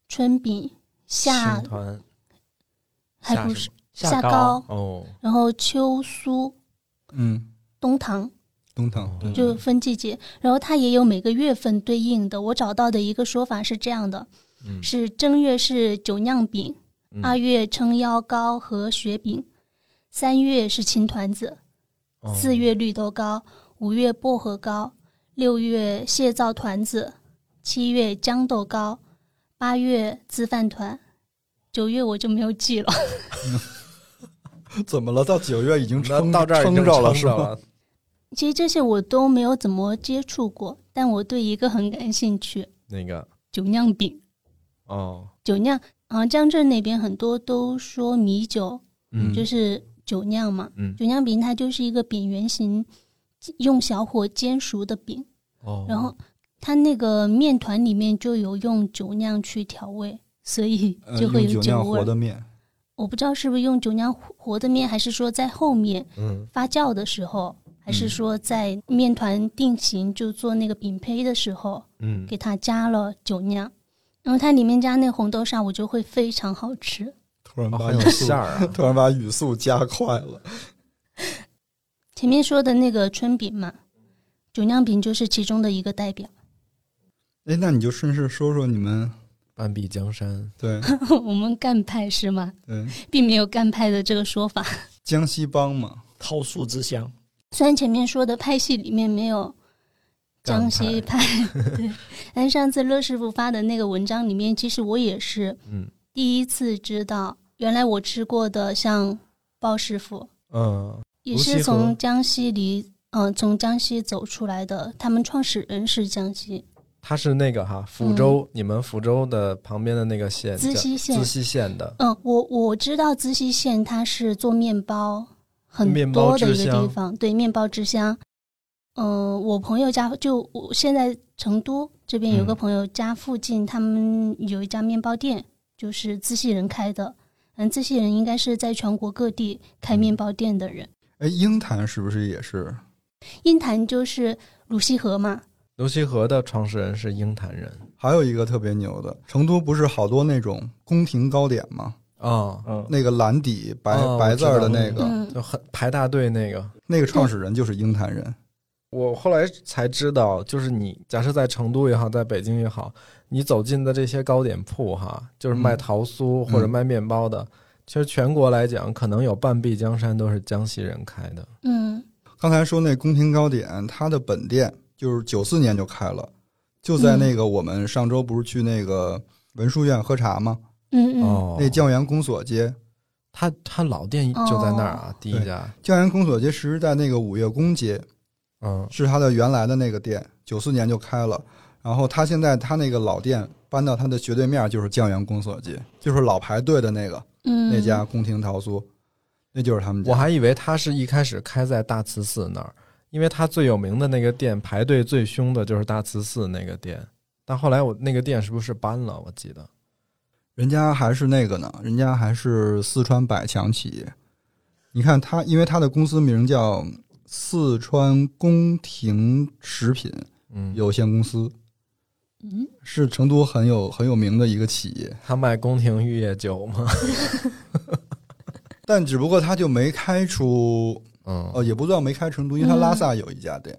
春饼、夏
团
还不是
夏
糕
糕，
哦，
然后秋酥、
嗯，
冬糖，
冬糖对
就分季节。然后它也有每个月份对应的。我找到的一个说法是这样的：
嗯，
是正月是酒酿饼，
嗯
二月撑腰糕和雪饼，三月是青团子，
哦
四月绿豆糕，五月薄荷糕，六月蟹皂团子，七月豇豆糕，八月粢饭团，九月我就没有记了。
怎么了？到九月已经
那
撑
到这儿
撑着了，是吧？
其实这些我都没有怎么接触过，但我对一个很感兴趣，
那个
酒酿饼。
哦，
酒酿啊，江浙那边很多都说米酒，
嗯，
就是酒酿嘛。
嗯
酒酿饼它就是一个扁圆形，用小火煎熟的饼，
哦，
然后它那个面团里面就有用酒酿去调味，所以
呃
就会有
酒酿
味儿。
活的面，
我不知道是不是用酒酿活的面，还是说在后面
嗯
发酵的时候，还
嗯
是说在面团定型就做那个饼胚的时候，
嗯，
给它加了酒酿，然后它里面加那红豆沙，我就会非常好吃。
突然把语速
馅儿啊。
突然把语速加快了。
前面说的那个春饼嘛，酒酿饼就是其中的一个代表。
哎，那你就顺势说说你们
半壁江山，
对
我们赣派是吗？
对。
并没有赣派的这个说法。
江西帮嘛，
桃树之乡，
虽然前面说的派系里面没有江西派，对，但上次乐师傅发的那个文章里面，其实我也是
嗯。
第一次知道，原来我吃过的像鲍师傅，
嗯
也是从江西离，嗯、从江西走出来的，他们创始人是江西
他是那个哈福州，你们福州的旁边的那个县，
资溪县
资。溪县的，
嗯，我我知道资溪县它是做面包很多的一个地方，对，面包之乡。嗯、我朋友家就我现在成都这边有个
嗯
朋友家附近，他们有一家面包店，就是资溪人开的。嗯，资溪人应该是在全国各地开面包店的人。
哎，鹰潭是不是也是？
鹰潭就是鲁西河嘛，
鲁西河的创始人是鹰潭人
还有一个特别牛的，成都不是好多那种宫廷糕点吗？
啊，
嗯，
那个蓝底白、
哦
白字儿的那个，
嗯，
就很排大队那个。
那个创始人就是鹰潭人。
我后来才知道，就是你假设在成都也好，在北京也好，你走进的这些糕点铺哈，就是卖
嗯
桃酥或者卖面包的，其实全国来讲，可能有半壁江山都是江西人开的。
嗯。
刚才说那宫廷糕点，它的本店就是九四年就开了，就在那个我们上周不是去那个文殊院喝茶吗？
嗯嗯，
哦，
那教员公所街，
他他老店就在那儿啊，第一家，
教员公所街其实在那个五月宫街，
嗯。
是他的原来的那个店，九四年就开了。然后他现在他那个老店搬到他的斜对面就是酱园公所街，就是老排队的那个
嗯
那家宫廷桃酥，那就是他们家。
我还以为他是一开始开在大慈寺那儿，因为他最有名的那个店排队最凶的就是大慈寺那个店，但后来我那个店是不是搬了？我记得
人家还是那个呢，人家还是四川百强企业。你看他，因为他的公司名叫四川宫廷食品
嗯，
有限公司，
嗯，
是成都很有很有名的一个企业。
他卖宫廷玉液酒吗？
但只不过他就没开出，
嗯，
哦，也不知道没开成都，因为他拉萨有一家店。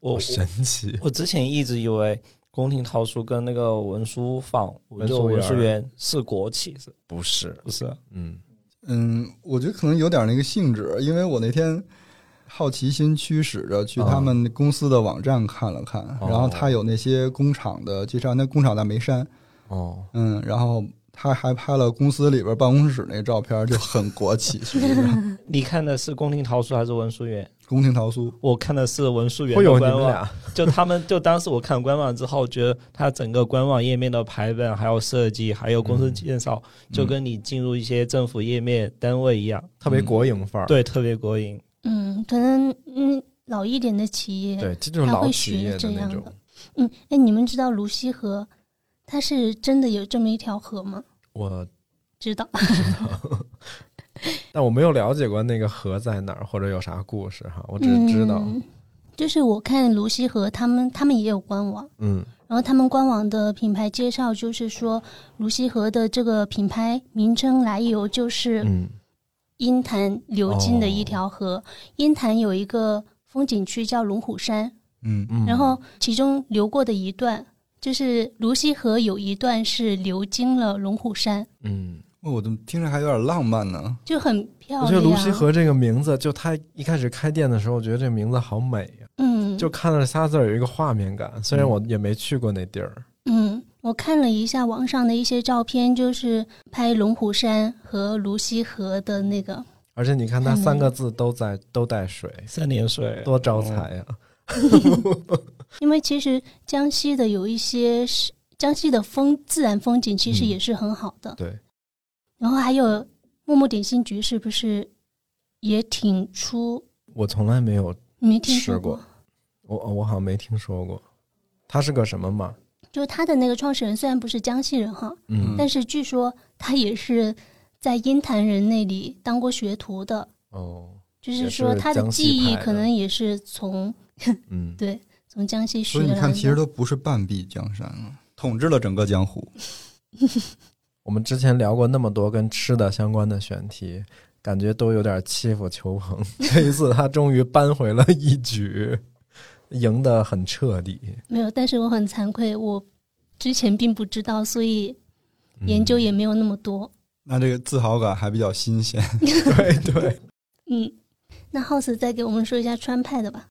我
好神奇。
我之前一直以为宫廷桃酥跟那个文殊坊，就
文殊
文殊园是国企，是
不是，
不是？
嗯
嗯，我觉得可能有点那个性质，因为我那天好奇心驱使着去他们公司的网站看了看，
哦。
然后他有那些工厂的介绍，那工厂在眉山，
哦，
嗯，然后他还拍了公司里边办公室那照片，就很国企，
你看的是宫廷桃酥还是文殊园？
宫廷桃酥。
我看的是文殊园
会有你
的官网，就他们就当时我看官网之后，觉得它整个官网页面的排版，还有设计，还有公司介绍，就跟你进入一些政府页面单位一样，
特别国营范儿。
对，特别过瘾。
嗯，可能嗯老一点的企业，
对，这就是
他会
老企业的那种。
嗯，哎，你们知道泸溪河，它是真的有这么一条河吗？
我，
知道，
但我没有了解过那个河在哪儿或者有啥故事哈，我只是知道，
嗯就是我看泸溪河，他们他们也有官网，
嗯
然后他们官网的品牌介绍就是说，泸溪河的这个品牌名称来由就是
嗯
鹰潭流经的一条河。鹰潭有一个风景区叫龙虎山，
嗯，
嗯，
然后其中流过的一段就是泸溪河有一段是流经了龙虎山，
嗯，
哦我怎么听着还有点浪漫呢？
就很漂亮。
我觉得泸溪河这个名字，就他一开始开店的时候，我觉得这个名字好美呀、
嗯，
就看到这仨字儿有一个画面感。虽然我也没去过那地儿，
嗯，我看了一下网上的一些照片，就是拍龙虎山和泸溪河的那个，
而且你看它三个字都在都带水，
三点水，
多招财呀、
因为其实江西的有一些是江西的风自然风景，其实
嗯
也是很好的。
对，
然后还有木木点心局，是不是也挺出？
我从来没有，
没听说
吃过我我好像没听说过。它是个什么嘛？
就是他的那个创始人虽然不是江西人哈，
嗯
但是据说他也是在鹰潭人那里当过学徒的，
哦，
就是说他的
江西
技艺可能也是从
嗯，
对从江西学来的。
所以你看，其实都不是半壁江山了，统治了整个江湖。
我们之前聊过那么多跟吃的相关的选题，感觉都有点欺负裘鹏。这一次他终于扳回了一局，赢得很彻底。
没有，但是我很惭愧，我之前并不知道，所以
嗯
研究也没有那么多。
那这个自豪感还比较新鲜。
对对，
嗯，那 House 再给我们说一下川派的吧。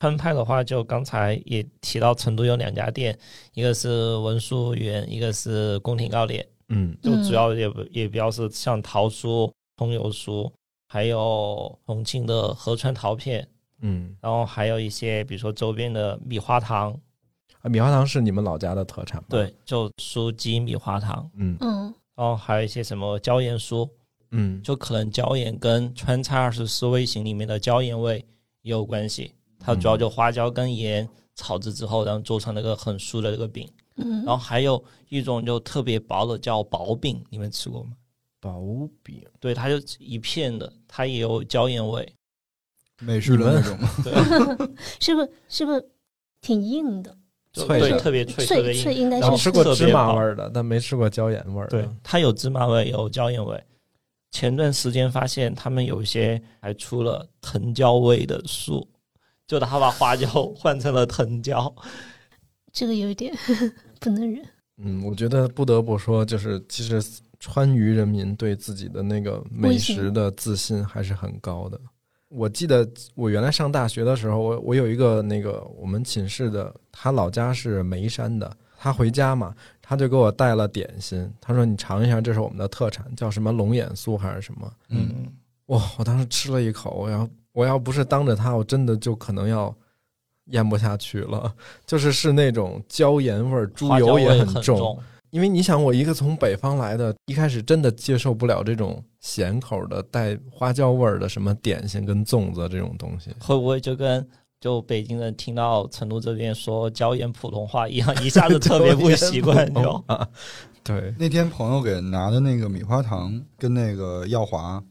川派的话，就刚才也提到成都有两家店，一个是文殊园，一个是宫廷糕点。
嗯
就主要也不也比较是像桃酥、葱油酥，还有重庆的合川桃片，
嗯，
然后还有一些比如说周边的米花糖，
啊，米花糖是你们老家的特产吗？，
对，就酥鸡米花糖，
嗯
嗯
然后还有一些什么椒盐酥，
嗯，
就可能椒盐跟川菜二十四味型里面的椒盐味也有关系。它主要就花椒跟盐炒制之后，然后做成那个很酥的这个饼。
嗯，
然后还有一种就特别薄的叫薄饼，你们吃过吗？
薄饼，
对，它就一片的，它也有椒盐味。
美式的那种，
对，
是不是是不是挺硬的？
脆
特别脆，
脆脆。应该是
吃过芝麻味儿的，但没吃过椒盐味儿。
对，它有芝麻味，有椒盐味。前段时间发现他们有一些还出了藤椒味的树，就他把花椒 换成了藤椒。
这个有一点不能忍。
嗯，我觉得不得不说，就是其实川渝人民对自己的那个美食的自信还是很高的。我记得我原来上大学的时候，我我有一个那个我们寝室的，他老家是眉山的，他回家嘛，他就给我带了点心，他说你尝一下，这是我们的特产，叫什么龙眼酥还是什么？
嗯，
哇！我当时吃了一口，我要我要不是当着他，我真的就可能要咽不下去了，就是是那种椒盐味儿，猪油也
很
重。因为你想，我一个从北方来的，一开始真的接受不了这种咸口的带花椒味儿的什么点心跟粽子这种东西，
会不会就跟就北京人听到成都这边说椒盐普通话一样，一下子特别不习惯，你知道
吗？对，
那天朋友给拿的那个米花糖跟那个耀华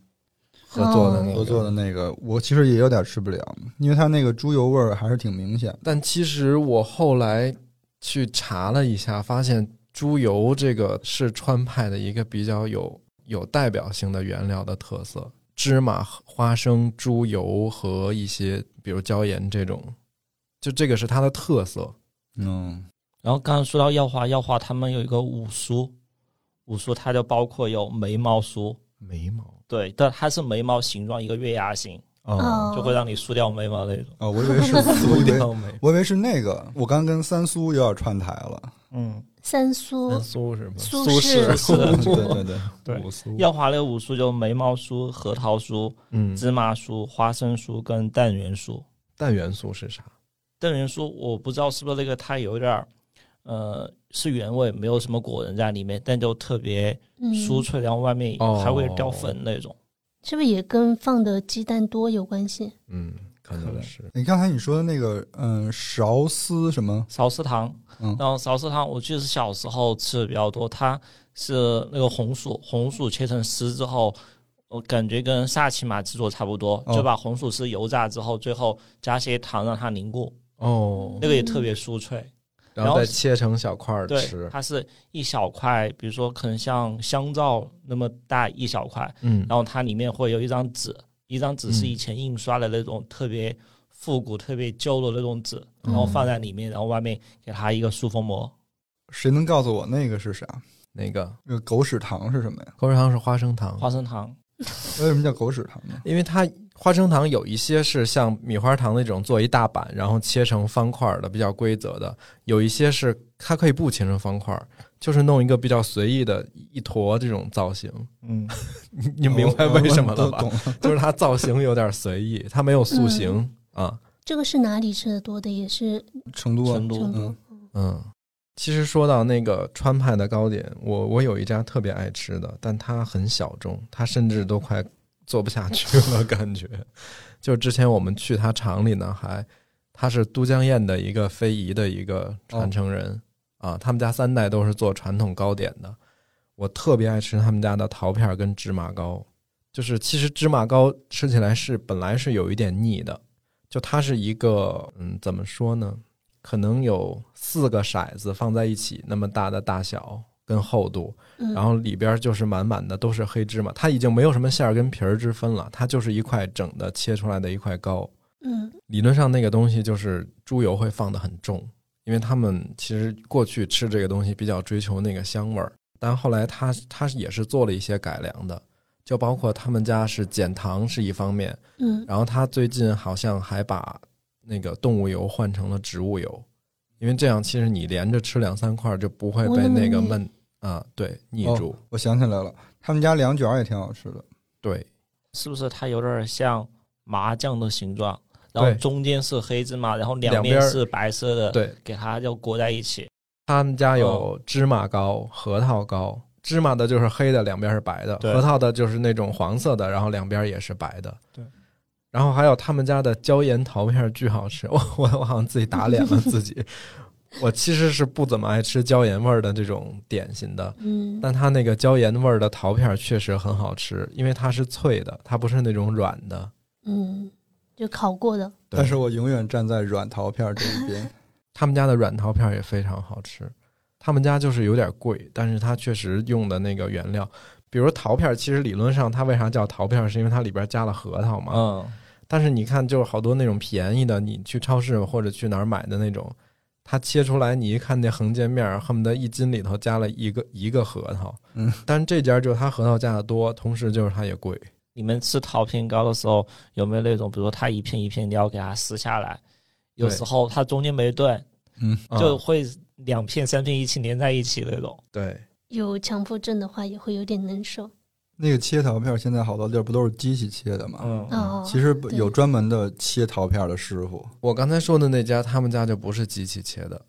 合作的
合作的那个，我其实也有点吃不了，因为它那个猪油味儿还是挺明显。
但其实我后来去查了一下，发现。猪油这个是川派的一个比较有有代表性的原料的特色，芝麻、花生、猪油和一些比如椒盐这种，就这个是它的特色。
嗯，
然后刚刚说到耀华，耀华他们有一个五酥，五酥它就包括有眉毛酥，
眉毛
对，但它是眉毛形状一个月牙形，
哦，
就会让你梳掉眉毛那种。
哦，我以为是
梳掉眉，
我以为是那个，我刚跟三苏有点串台了。
嗯。
三酥，
三酥是吗？
苏
轼
是，对对对
对。耀华的五酥就眉毛酥、核桃酥、
嗯，
芝麻酥、花生酥跟蛋元酥。
蛋元酥是啥？
蛋元酥我不知道是不是那个，它有点儿，呃，是原味，没有什么果仁在里面，但就特别酥脆，然后外面还会掉粉那种。
是不是也跟放的鸡蛋多有关系？
嗯。可能是
你刚才你说的那个，嗯，苕丝什么
苕丝糖，嗯，然后苕丝糖，我记得是小时候吃的比较多。它是那个红薯，红薯切成丝之后，我感觉跟萨琪玛制作差不多，就把红薯丝油炸之后，最后加些糖让它凝固。
哦，
那个也特别酥脆，
然后再切成小块
吃。它是一小块，比如说可能像香皂那么大一小块，
嗯，
然后它里面会有一张纸。一张纸是以前印刷的那种特别复古、特别旧的那种纸，然后放在里面，然后外面给它一个塑封膜。
谁能告诉我那个是啥？
那个？
那个狗屎糖是什么呀？
狗屎糖是花生糖。
花生糖。
为什么叫狗屎糖呢？
因为它花生糖有一些是像米花糖那种做一大板，然后切成方块的，比较规则的；有一些是它可以不切成方块。就是弄一个比较随意的一坨这种造型，
嗯，
你 你明白为什么了吧？就是它造型有点随意，它没有塑形啊。
这个是哪里吃的多的？也是
成都，啊
成都，
嗯
嗯。其实说到那个川派的糕点，我我有一家特别爱吃的，但它很小众，它甚至都快做不下去了，感觉。就之前我们去他厂里呢，还他是都江堰的一个非遗的一个传承人。啊，他们家三代都是做传统糕点的，我特别爱吃他们家的桃片跟芝麻糕。就是其实芝麻糕吃起来是本来是有一点腻的，就它是一个嗯，怎么说呢？可能有四个骰子放在一起那么大的大小跟厚度，然后里边就是满满的都是黑芝麻，它已经没有什么馅儿跟皮儿之分了，它就是一块整的切出来的一块糕。
嗯，
理论上那个东西就是猪油会放的很重。因为他们其实过去吃这个东西比较追求那个香味儿，但后来他他也是做了一些改良的，就包括他们家是减糖是一方面，
嗯，
然后他最近好像还把那个动物油换成了植物油，因为这样其实你连着吃两三块就不会被那个闷啊，对，腻住。
我想起来了，他们家凉卷也挺好吃的，
对，
是不是它有点像麻酱的形状？然后中间是黑芝麻，然后两
边
是白色的，
对，
给它就裹在一起。
他们家有芝麻糕、核桃糕，芝麻的就是黑的，两边是白的；核桃的就是那种黄色的，然后两边也是白的。
对。
然后还有他们家的椒盐桃片，巨好吃。我我我好像自己打脸了自己。我其实是不怎么爱吃椒盐味儿的这种点心的，
嗯，
但它那个椒盐味儿的桃片确实很好吃，因为它是脆的，它不是那种软的。
嗯。就烤过的，
但是我永远站在软桃片这一边。
他们家的软桃片也非常好吃，他们家就是有点贵，但是它确实用的那个原料，比如桃片，其实理论上它为啥叫桃片，是因为它里边加了核桃嘛。
嗯。
但是你看，就是好多那种便宜的，你去超市或者去哪儿买的那种，它切出来，你一看那横截面，恨不得一斤里头加了一个一个核桃。
嗯。
但这家就是它核桃加的多，同时就是它也贵。
你们吃桃片糕的时候，有没有那种，比如说它一片一片，你要给它撕下来，有时候它中间没断，
嗯，
就会两片三片一起连在一起那种。
对，
有强迫症的话也会有点难受。
那个切桃片，现在好多地儿不都是机器切的吗？
嗯，
嗯，
其实有专门的切桃片的师傅，
我刚才说的那家，他们家就不是机器切的，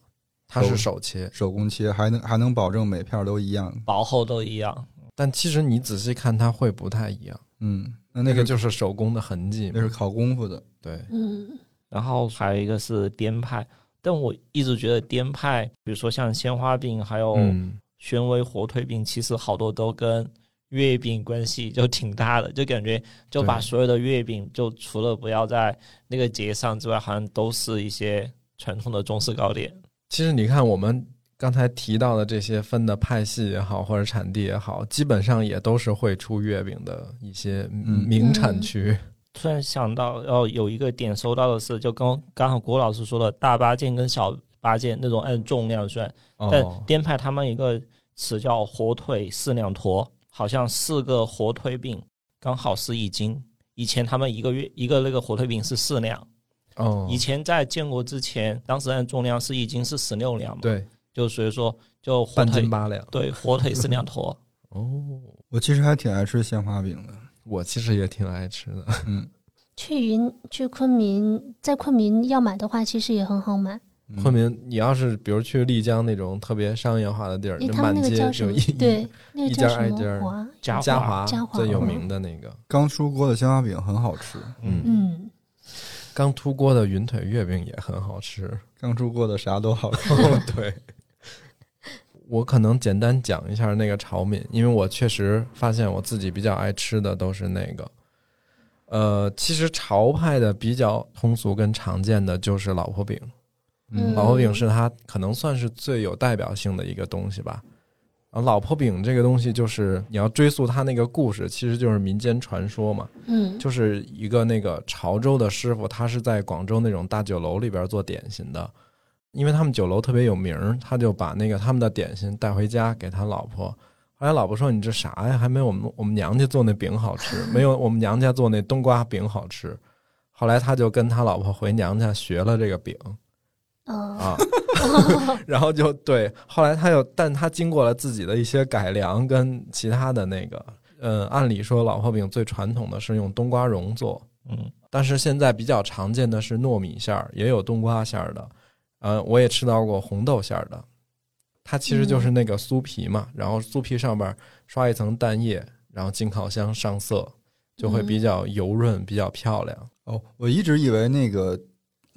他是手切，
手工切，还能还能保证每片都一样。
薄厚都一样。
但其实你仔细看，它会不太一样。
嗯，那那
那个
个
就是手工的痕迹，
那是考功夫的。
对，
嗯
然后还有一个是颠派，但我一直觉得颠派，比如说像鲜花饼，还有
嗯，
宣威火腿饼，其实好多都跟月饼关系就挺大的，就感觉就把所有的月饼，就除了不要在那个节上之外，好像都是一些传统的中式糕点。
其实你看我们刚才提到的这些分的派系也好，或者产地也好，基本上也都是会出月饼的一些
嗯
名产区。
突然想到，要有一个点收到的是，就刚刚好郭老师说的大八件跟小八件那种按重量算，但
哦，
颠派他们一个词叫火腿四两坨，好像四个火腿饼刚好是一斤。以前他们一个月一个那个火腿饼是四两，
哦，
以前在建国之前，当时按重量是一斤是十六两嘛，，
对
就所以说就火
半
腿
斤八两。
对火腿四两坨，
哦，
我其实还挺爱吃鲜花饼的。
我其实也挺爱吃的。
嗯，
去云去昆明，在昆明要买的话，其实也很好买，
嗯
昆明，你要是比如去丽江那种特别商业化的地儿，就满街就一？
对，那个
一
叫什
家挨家儿
么华？
嘉
嘉
华
华
嘉华
最有
嗯
名的那个，
刚出锅的鲜花饼很好吃，
嗯，
嗯，
刚出锅的云腿月饼也很好吃。
刚出锅的啥都好吃。
对，我可能简单讲一下那个炒闽，因为我确实发现我自己比较爱吃的都是那个。呃，其实潮派的比较通俗跟常见的就是老婆饼，
嗯
老婆饼是他可能算是最有代表性的一个东西吧。然后老婆饼这个东西，就是你要追溯它那个故事，其实就是民间传说嘛。
嗯，
就是一个那个潮州的师傅，他是在广州那种大酒楼里边做点心的，因为他们酒楼特别有名，他就把那个他们的点心带回家给他老婆。后来老婆说：“你这啥呀？还没我们我们娘家做那饼好吃，没有我们娘家做那冬瓜饼好吃。”后来他就跟他老婆回娘家学了这个饼
哦，
啊，然后就对，后来他又，但他经过了自己的一些改良跟其他的那个，嗯，按理说老婆饼最传统的是用冬瓜蓉做，
嗯，
但是现在比较常见的是糯米馅儿，也有冬瓜馅儿的，嗯，我也吃到过红豆馅儿的。它其实就是那个酥皮嘛，然后酥皮上边刷一层蛋液，然后进烤箱上色，就会比较油润，比较漂亮。
哦，我一直以为那个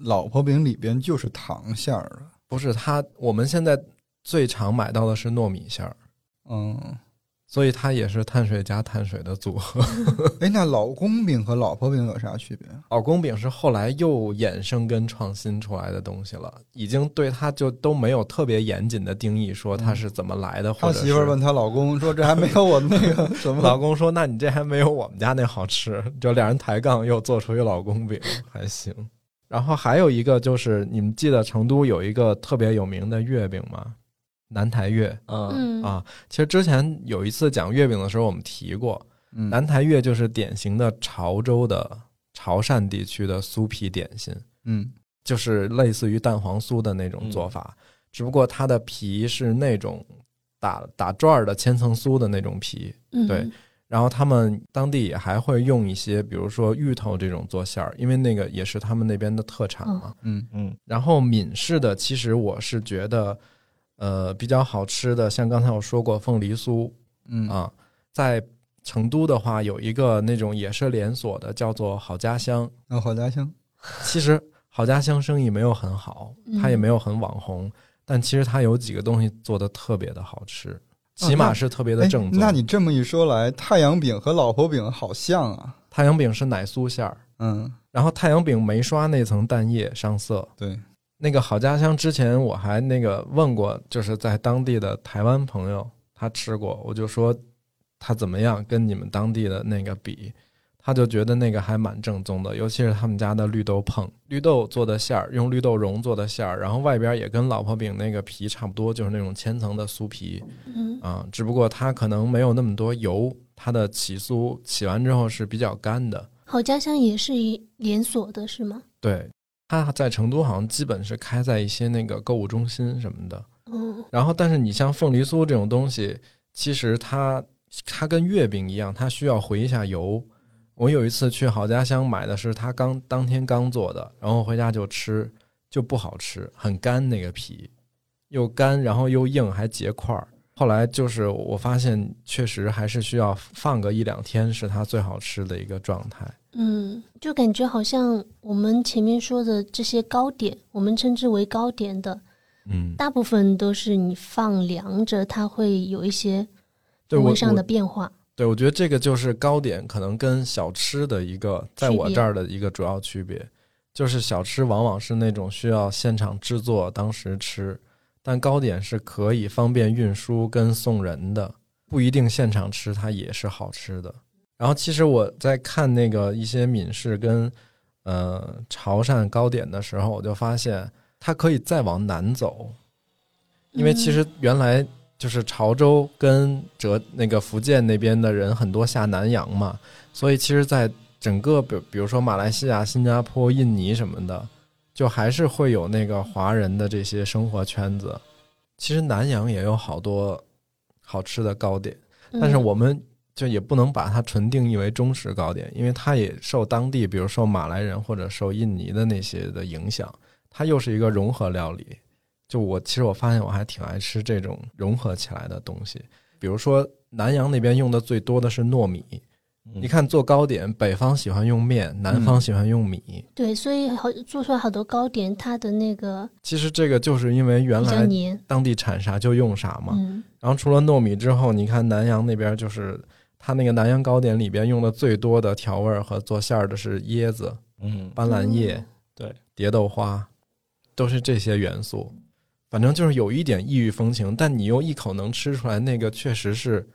老婆饼里边就是糖馅儿的。
不是它，我们现在最常买到的是糯米馅儿，
嗯，
所以它也是碳水加碳水的组合。
哎，那老公饼和老婆饼有啥区别？
老公饼是后来又衍生跟创新出来的东西了，已经对它就都没有特别严谨的定义，说它是怎么来的，
他媳妇儿问她老公说：“这还没有我那个什么
老公说：“那你这还没有我们家那好吃。”就俩人抬杠，又做出一老公饼，还行。然后还有一个就是，你们记得成都有一个特别有名的月饼吗？南台月。
嗯。
嗯。
啊。其实之前有一次讲月饼的时候，我们提过，
嗯。
南台月就是典型的潮州的潮汕地区的酥皮点心，
嗯。
就是类似于蛋黄酥的那种做法，只不过它的皮是那种打打转儿的千层酥的那种皮，
嗯，
对然后他们当地也还会用一些，比如说芋头这种做馅儿，因为那个也是他们那边的特产嘛。
嗯。
嗯。
然后闽式的，其实我是觉得，呃，比较好吃的，像刚才我说过凤梨酥
嗯。
啊，在成都的话有一个那种也是连锁的，叫做好家乡。
哦好家乡。
其实好家乡生意没有很好，它也没有很网红，但其实它有几个东西做的特别的好吃，起码是特别的
哎
正宗。
那你这么一说来，太阳饼和老婆饼好像啊。
太阳饼是奶酥馅儿。
嗯，
然后太阳饼没刷那层蛋液上色。
对，
那个好家乡之前我还那个问过，就是在当地的台湾朋友，他吃过，我就说他怎么样，跟你们当地的那个比，他就觉得那个还蛮正宗的，尤其是他们家的绿豆碰，绿豆做的馅儿，用绿豆蓉做的馅儿，然后外边也跟老婆饼那个皮差不多，就是那种千层的酥皮
嗯
啊，只不过它可能没有那么多油，它的起酥起完之后是比较干的。
好家乡也是一连锁的，是吗？
对，它在成都好像基本是开在一些那个购物中心什么的。
嗯，
然后，但是你像凤梨酥这种东西，其实它它跟月饼一样，它需要回一下油。我有一次去好家乡买的是他刚当天刚做的，然后回家就吃，就不好吃，很干那个皮，又干，然后又硬，还结块儿。后来就是我发现，确实还是需要放个一两天，是它最好吃的一个状态。
嗯，就感觉好像我们前面说的这些糕点，我们称之为糕点的，
嗯，
大部分都是你放凉着，它会有一些味上的变化。
对我觉得这个就是糕点可能跟小吃的一个，在我这儿的一个主要区别，就是小吃往往是那种需要现场制作当时吃，但糕点是可以方便运输跟送人的，不一定现场吃它也是好吃的。然后其实我在看那个一些闽式跟呃潮汕糕点的时候，我就发现它可以再往南走，因为其实原来就是潮州跟浙那个福建那边的人很多下南洋嘛，所以其实，在整个比比如说马来西亚、新加坡、印尼什么的，就还是会有那个华人的这些生活圈子。其实南洋也有好多好吃的糕点，但是
嗯
我们就也不能把它纯定义为中式糕点，因为它也受当地，比如受马来人或者受印尼的那些的影响，它又是一个融合料理。就我其实我发现我还挺爱吃这种融合起来的东西，比如说南阳那边用的最多的是糯米。你看做糕点，北方喜欢用面，南方喜欢用米。
对，所以好做出来好多糕点，它的那个
其实这个就是因为原来。当地产啥就用啥嘛。
嗯
然后除了糯米之后，你看南阳那边就是它那个南阳糕点里边用的最多的调味儿和做馅儿的是椰子、
嗯，
斑斓叶、
嗯
对，
蝶豆花，都是这些元素。反正就是有一点异域风情，但你又一口能吃出来，那个确实是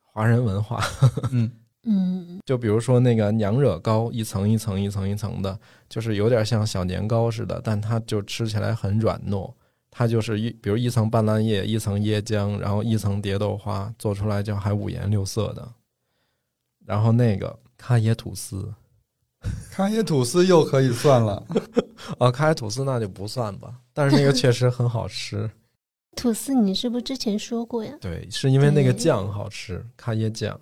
华人文化。
嗯，
嗯
就比如说那个娘惹糕，一层一层一层一层的，就是有点像小年糕似的，但它就吃起来很软糯。它就是一，比如一层斑斓叶，一层椰浆，然后一层蝶豆花，做出来就还五颜六色的。然后那个咖椰吐司，
咖椰吐司又可以算了。
哦，咖椰吐司那就不算吧，但是那个确实很好吃。
吐司你是不是之前说过呀？
对，是因为那个酱好吃，咖椰酱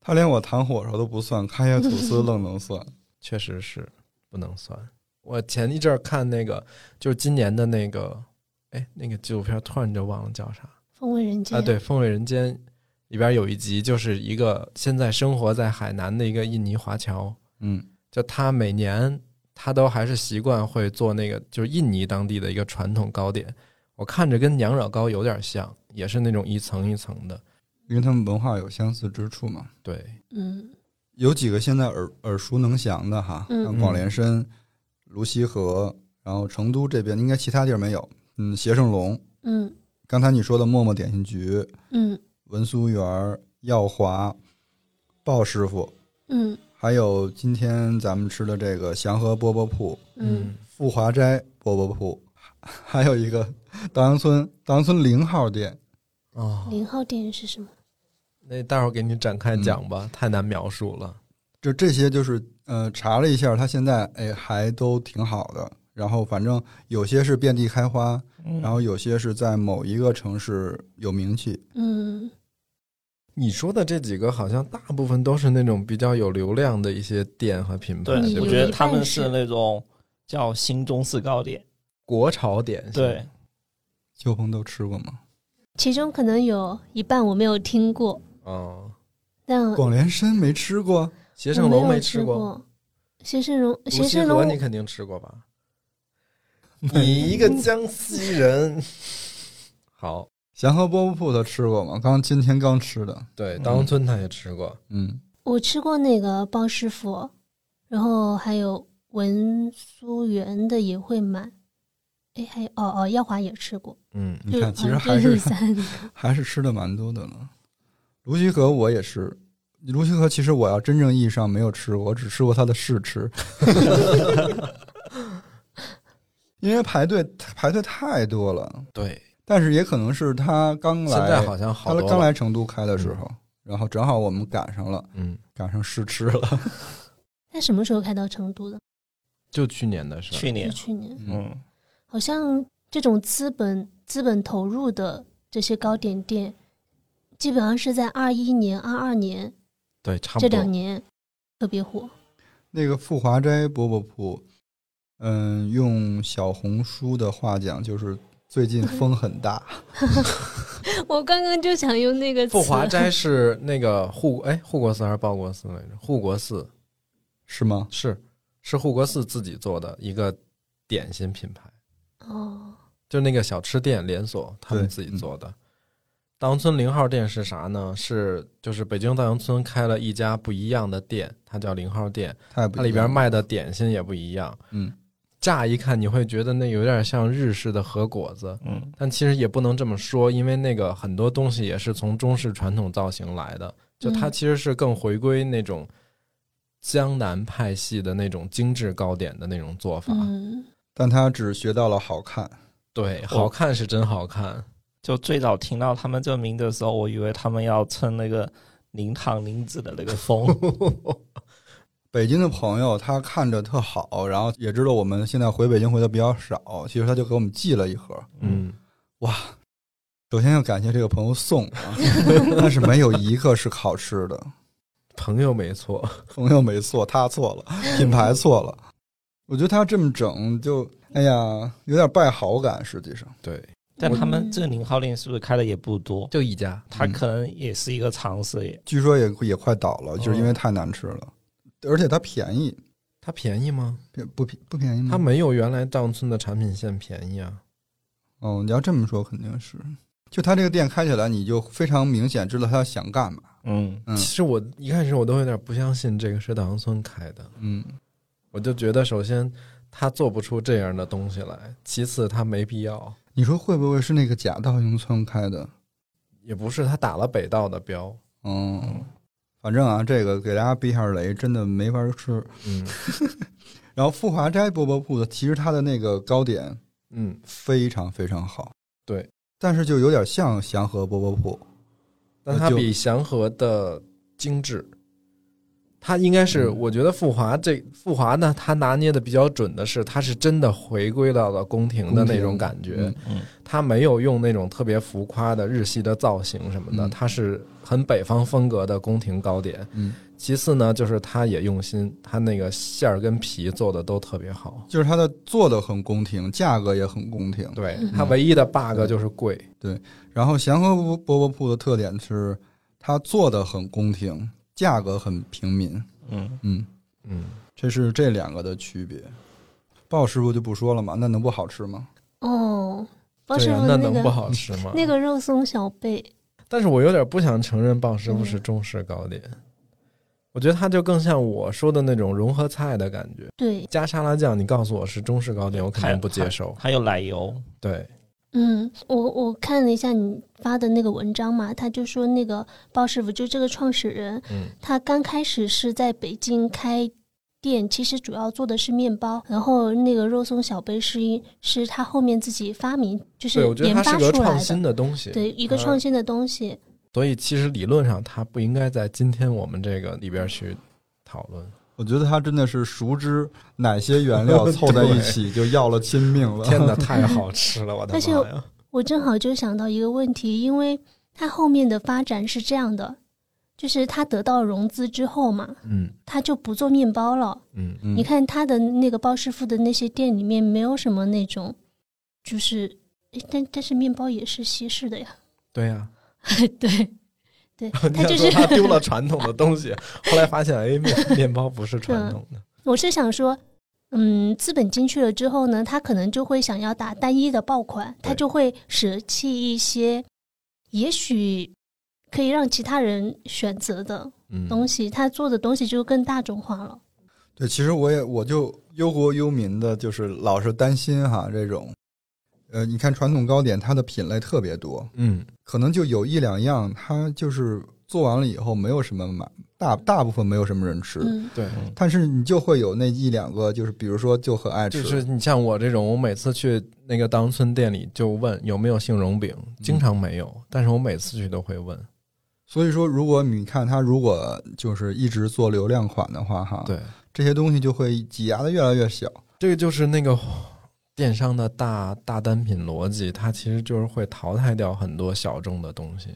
他连我糖火烧都不算，咖椰吐司愣能算。
确实是不能算。我前一阵儿看那个，就是今年的那个，哎，那个纪录片突然就忘了叫啥
风味人间
啊？对，《风味人间》里边有一集，就是一个现在生活在海南的一个印尼华侨，
嗯，
就他每年他都还是习惯会做那个，就是印尼当地的一个传统糕点。我看着跟娘惹糕有点像，也是那种一层一层的。
因为他们文化有相似之处嘛。
对，
嗯
有几个现在耳耳熟能详的哈，
嗯
像广联参、泸溪河，然后成都这边应该其他地儿没有。嗯，协盛隆，
嗯
刚才你说的默默点心局、
嗯
文苏园、耀华、鲍师傅，
嗯
还有今天咱们吃的这个祥和饽饽铺、
嗯，
富华斋饽饽铺，还有一个稻香村稻香村零号店。
哦，
零号店是什么？
那待会儿给你展开讲吧，太难描述了。
就这些，就是呃，查了一下，它现在哎还都挺好的。然后反正有些是遍地开花，
嗯
然后有些是在某一个城市有名气。
嗯
你说的这几个，好像大部分都是那种比较有流量的一些店和品牌，
对，
对？
我觉得他们
是
是那种叫新中式糕点，
国潮点心，
对，
秋鹏都吃过吗？
其中可能有一半我没有听过，
哦，
但
广联参没吃过，
协盛
楼没
吃
过。
过，
协盛隆，
泸溪
协盛隆
河你肯定吃过吧？你一个江西人，好，
祥和饽饽铺他吃过吗？刚今天刚吃的。
对，稻香村他也吃过，
嗯，
我吃过那个包师傅，然后还有文苏园的也会买。哎，还有哦哦，耀华也吃过。
嗯，
你看，其实还
是三个。
还是吃的蛮多的了。卢溪河我也是，卢溪河其实我要真正意义上没有吃过，我只吃过它的试吃，因为排队排队太多了。
对，
但是也可能是他刚来，
现在好像好了。
刚来成都开的时候，然后正好我们赶上了，
嗯，
赶上试吃了。
他什么时候开到成都的？
就去年的事，
去年，
去年，
嗯，
好像这种资本资本投入的这些糕点店，基本上是在二一年、二二年
对，差不多。
这两年特别火。
那个富华斋饽饽铺，嗯，用小红书的话讲，就是最近风很大。
我刚刚就想用那个词
富华斋是那个护哎护国寺还是报国寺来着？护国寺
是吗？
是是护国寺自己做的一个点心品牌，
哦，
就那个小吃店连锁，他们自己做的。稻香村零号店是啥呢？是就是北京稻香村开了一家不一样的店，它叫零号店，它里边卖的点心也不一样。
嗯，
乍一看你会觉得那有点像日式的和果子，
嗯，
但其实也不能这么说，因为那个很多东西也是从中式传统造型来的，就它
嗯
其实是更回归那种江南派系的那种精致糕点的那种做法。
嗯，
但他只学到了好看。
对，好看是真好看。
就最早听到他们这名字的时候，我以为他们要蹭那个零糖零脂的那个风。
北京的朋友他看着特好，然后也知道我们现在回北京回的比较少，其实他就给我们寄了一盒。
嗯，哇
首先要感谢这个朋友送啊，但是没有一个是好吃的。
朋友没错，
朋友没错，他错了，品牌错了。我觉得他这么整就，哎呀，有点败好感。实际上，
对，
但他们这个零号店是不是开的也不多？
就一家。
他可能也是一个尝试也。
据说也也快倒了，就是因为太难吃了，而且它便宜，
它便宜吗？
便不便不便宜吗？
它没有原来稻香村的产品线便宜啊。
哦，你要这么说肯定是。就他这个店开起来，你就非常明显知道他想干嘛。
嗯，
嗯
其实我一开始我都有点不相信这个是稻香村开的，
嗯，
我就觉得首先他做不出这样的东西来，其次他没必要，
你说会不会是那个假稻香村开的？
也不是他打了北道的标。
嗯，反正啊，这个给大家避一下雷，真的没法吃。
嗯
然后富华斋饽饽铺的，其实它的那个糕点
嗯，
非常非常好，
对，
但是就有点像祥和饽饽铺。
但它比祥和的精致。它应该是，
嗯。
我觉得富华这富华呢，它拿捏的比较准的是，它是真的回归到了宫廷的那种感觉。它没有用那种特别浮夸的日系的造型什么的，
嗯。
它是很北方风格的宫廷糕点。
嗯，
其次呢，就是它也用心，它那个馅儿跟皮做的都特别好。
就是它的做的很宫廷，价格也很宫廷。
对
嗯。
它唯一的 bug 就是贵。对。
然后祥和饽饽铺的特点是，它做的很宫廷，价格很平民。
嗯，
嗯，
嗯，
这是这两个的区别。鲍师傅就不说了嘛，那能不好吃吗？
哦，
鲍、
师傅
那能不好吃吗？
那个肉松小贝，
但是我有点不想承认鲍师傅
嗯
是中式糕点，我觉得它就更像我说的那种融合菜的感觉。
对，
加沙拉酱，你告诉我是中式糕点，我肯定不接受。
还有奶油，
对，
嗯，我我看了一下你发的那个文章嘛，他就说那个鲍师傅就这个创始人，
嗯
他刚开始是在北京开店，其实主要做的是面包，然后那个肉松小杯是一是他后面自己发明，就是，研发出来的，
新的东西。
对一个创新的东西。
所以其实理论上他不应该在今天我们这个里边去讨论。
我觉得他真的是熟知哪些原料 凑在一起就要了亲命了。
天哪，太好吃了，我的
而且
妈呀！
我正好就想到一个问题，因为他后面的发展是这样的，就是他得到融资之后嘛，
嗯
他就不做面包了。
嗯
嗯
你看他的那个包师傅的那些店里面，没有什么那种，就是，但但是面包也是西式的呀。
对呀、
对，对，他就是
说他丢了传统的东西，后来发现哎，面 面包不是传统的。
我是想说，嗯，资本进去了之后呢，他可能就会想要打单一的爆款，他就会舍弃一些，也许可以让其他人选择的
嗯，
东西，他做的东西就更大众化了。
对，其实我也我就忧国忧民的，就是老是担心哈这种，呃，你看传统糕点它的品类特别多，
嗯
可能就有一两样它就是做完了以后没有什么买，大大部分没有什么人吃，
嗯，
对。
但是你就会有那一两个，就是比如说就很爱吃，
就是你像我这种，我每次去那个当村店里就问有没有杏蓉饼，经常没有，但是我每次去都会问。
所以说，如果你看它如果就是一直做流量款的话，哈，
对，
这些东西就会挤压的越来越小。
这个就是那个电商的大大单品逻辑，它其实就是会淘汰掉很多小众的东西。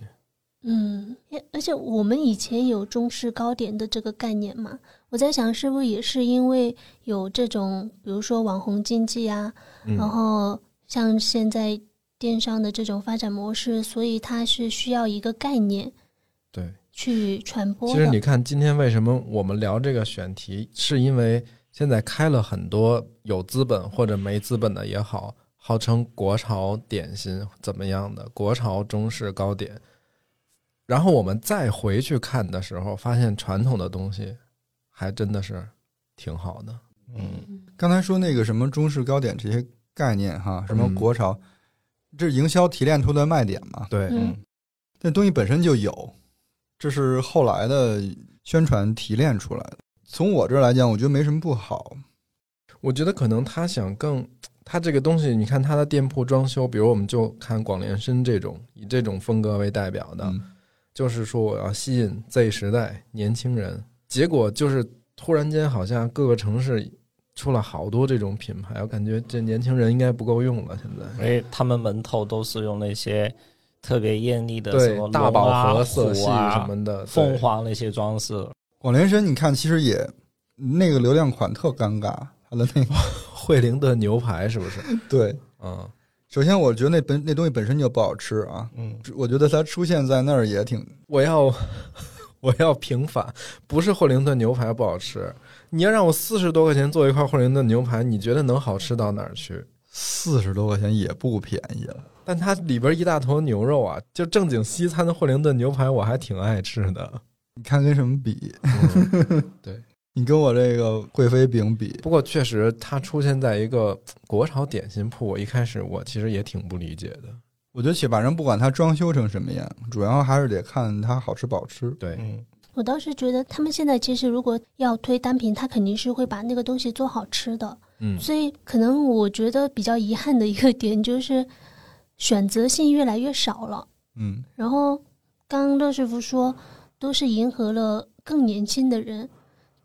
嗯，而且我们以前有中式糕点的这个概念嘛，我在想是不是也是因为有这种，比如说网红经济啊，然后像现在电商的这种发展模式，所以它是需要一个概念，
对，
去传播。
其实你看，今天为什么我们聊这个选题，是因为现在开了很多有资本或者没资本的也好，号称国潮点心怎么样的国潮中式糕点。然后我们再回去看的时候，发现传统的东西还真的是挺好的。
嗯，
刚才说那个什么中式糕点这些概念哈，什么国潮，这是营销提炼出的卖点嘛？
对，
嗯，
那东西本身就有，这是后来的宣传提炼出来的。从我这儿来讲，我觉得没什么不好。
我觉得可能他想更，他这个东西，你看他的店铺装修，比如我们就看广联深这种以这种风格为代表的。就是说，我要吸引 Z 时代年轻人，结果就是突然间，好像各个城市出了好多这种品牌，我感觉这年轻人应该不够用了。现在，
因为他们门头都是用那些特别艳丽的什么
大宝盒色系什么的，
凤凰那些装饰。
广联深，你看，其实也那个流量款特尴尬，他的那个
惠灵顿牛排是不是？
对，
嗯。
首先，我觉得那本那东西本身就不好吃啊。
嗯，
我觉得它出现在那儿也挺……
我要我要平反，不是惠灵顿牛排不好吃。你要让我四十多块钱做一块惠灵顿牛排，你觉得能好吃到哪儿去？
四十多块钱也不便宜了，
但它里边一大坨牛肉啊，就正经西餐的惠灵顿牛排，我还挺爱吃的。
你看跟什么比？
对。
你跟我这个贵妃饼比，
不过确实它出现在一个国潮点心铺，我一开始我其实也挺不理解的。
我觉得，反正不管它装修成什么样，主要还是得看它好吃不好吃。
对，
我倒是觉得他们现在其实如果要推单品，他肯定是会把那个东西做好吃的。
嗯，
所以可能我觉得比较遗憾的一个点就是选择性越来越少了。
嗯，
然后刚刚乐师傅说都是迎合了更年轻的人。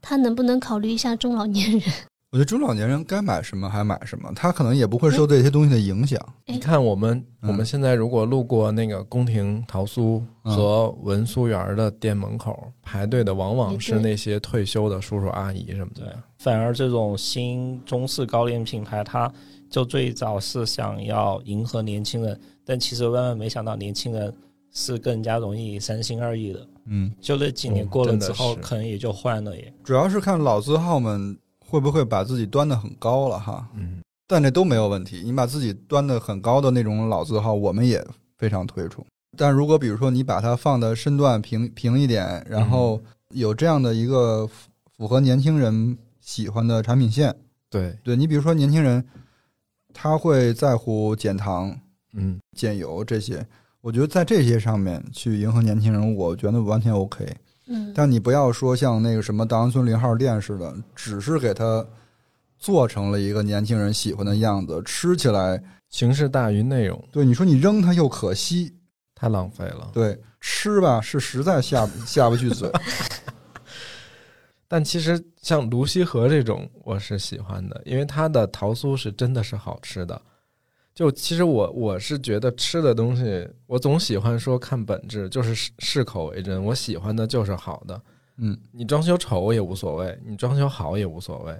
他能不能考虑一下中老年人？
我觉得中老年人该买什么还买什么，他可能也不会受这些东西的影响。
你看，我们我们现在如果路过那个宫廷桃酥和文酥园的店门口，排队的往往是那些退休的叔叔阿姨什么的。
反而这种新中式糕点品牌，它就最早是想要迎合年轻人，但其实万万没想到，年轻人是更加容易三心二意的。
嗯，
就那几年过了之后，可能也就换了也。
主要是看老字号们会不会把自己端的很高了哈。
嗯，
但这都没有问题。你把自己端的很高的那种老字号，我们也非常推崇。但如果比如说你把它放的身段平平一点，然后有这样的一个符合年轻人喜欢的产品线，
对
对，你比如说年轻人他会在乎减糖、
嗯，
减油这些。我觉得在这些上面去迎合年轻人，我觉得完全 OK。
嗯，
但你不要说像那个什么稻香村零号店似的，只是给它做成了一个年轻人喜欢的样子，吃起来
形式大于内容。
对，你说你扔它又可惜，
太浪费了。
对，吃吧是实在下下不去嘴。
但其实像泸溪河这种，我是喜欢的，因为它的桃酥是真的是好吃的。就其实我我是觉得吃的东西，我总喜欢说看本质，就是适适口为真。我喜欢的就是好的，
嗯，
你装修丑也无所谓，你装修好也无所谓，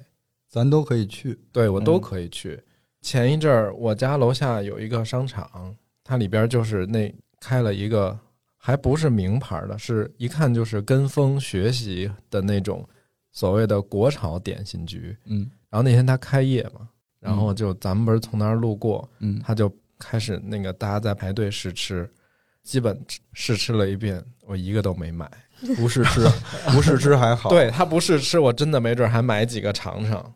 咱都可以去，
对我都可以去。前一阵儿我家楼下有一个商场，它里边就是那开了一个，还不是名牌的，是一看就是跟风学习的那种所谓的国潮点心局，
嗯，
然后那天他开业嘛。然后就咱们不是从那儿路过，
嗯，
他就开始那个大家在排队试吃，基本试吃了一遍，我一个都没买，
不试吃，不试吃还好，
对他不试吃，我真的没准还买几个尝尝。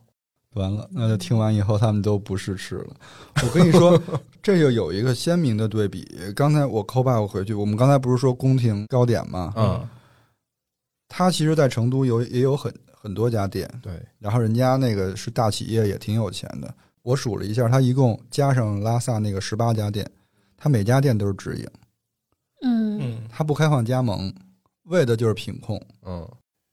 完了，那就听完以后他们都不试吃了。我跟你说，这就有一个鲜明的对比。刚才我扣 back 回去，我们刚才不是说宫廷糕点吗？
嗯，
他其实，在成都有也有很。很多家店，
对，
然后人家那个是大企业，也挺有钱的。我数了一下，他一共加上拉萨那个十八家店，他每家店都是直营。
嗯
嗯，
它不开放加盟，为的就是品控。
嗯，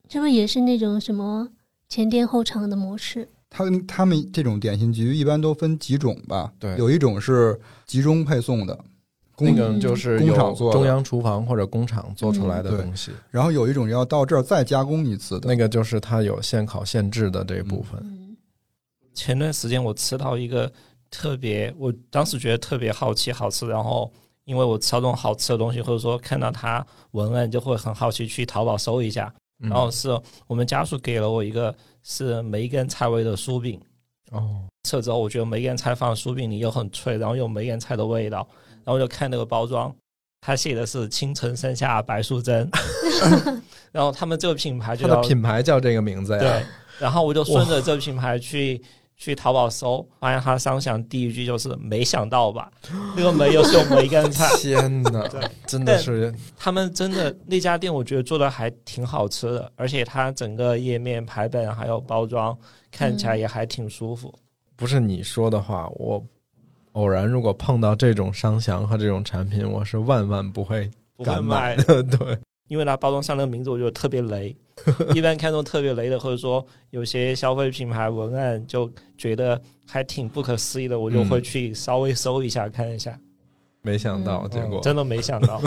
这不是也是那种什么前店后厂的模式？
他他们这种点心局一般都分几种吧？
对
有一种是集中配送的，工
那个就是
工
有
厂做
中央厨房或者工厂做出来的东西，
然后有一种要到这儿再加工一次的。
那个就是它有现烤现制的这一部分。
嗯
前段时间我吃到一个特别，我当时觉得特别好奇好吃，然后因为我吃到这种好吃的东西，或者说看到它文案，就会很好奇去淘宝搜一下。
嗯
然后是我们家属给了我一个是梅干菜味的酥饼，
哦，
吃了之后我觉得梅干菜放酥饼里又很脆，然后有梅干菜的味道，然后我就看那个包装，它写的是青城山下白素贞，然后他们这个品牌就
它
叫
的品牌叫这个名字呀？
对，然后我就顺着这个品牌去去淘宝搜，发现它商想第一句就是“没想到吧”，那个没又是用梅干菜。
天哪，真的是
他们真的那家店，我觉得做的还挺好吃的，而且它整个页面排版还有包装看起来也还挺舒服。
不是你说的话，我偶然如果碰到这种商详和这种产品，我是万万不会
不会
敢
买
买的。对，
因为它包装上那个名字我觉得特别雷，一般看到特别雷的，或者说有些消费品牌文案就觉得还挺不可思议的，我就会去稍微搜一下看一下，
没想到
嗯
结果
真的没想到。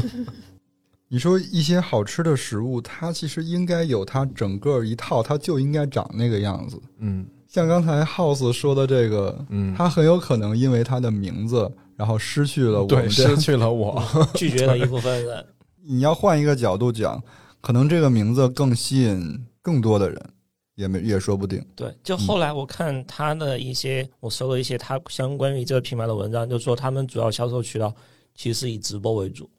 你说一些好吃的食物，它其实应该有它整个一套，它就应该长那个样子。
嗯
像刚才 House 说的这个，
嗯，
他很有可能因为他的名字，然后失去了我
失去了我。
拒绝了一部分人。
你要换一个角度讲，可能这个名字更吸引更多的人，也没也说不定。
对，就后来我看他的一些，我搜了一些他相关于这个品牌的文章，就说他们主要销售渠道其实以直播为主。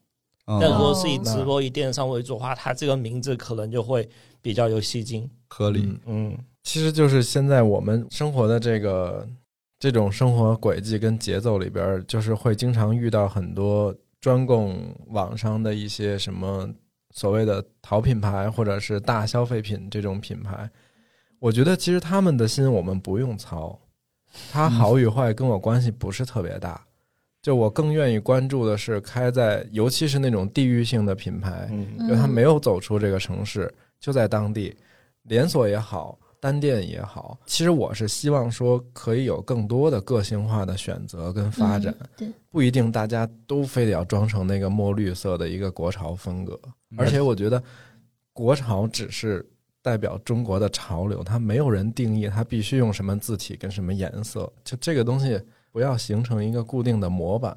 嗯，
但如果是以
哦
直播、以电商为主的话，它这个名字可能就会比较有吸睛。
合理。
嗯
嗯，
其实就是现在我们生活的这个这种生活轨迹跟节奏里边儿，就是会经常遇到很多专供网上的一些什么所谓的淘品牌或者是大消费品这种品牌。我觉得其实他们的心我们不用操，它好与坏跟我关系不是特别大。就我更愿意关注的是开在，尤其是那种地域性的品牌，
因
为它没有走出这个城市，就在当地，连锁也好，单店也好，其实我是希望说可以有更多的个性化的选择跟发展，
嗯对，
不一定大家都非得要装成那个墨绿色的一个国潮风格。而且我觉得国潮只是代表中国的潮流，它没有人定义它必须用什么字体跟什么颜色，就这个东西不要形成一个固定的模板。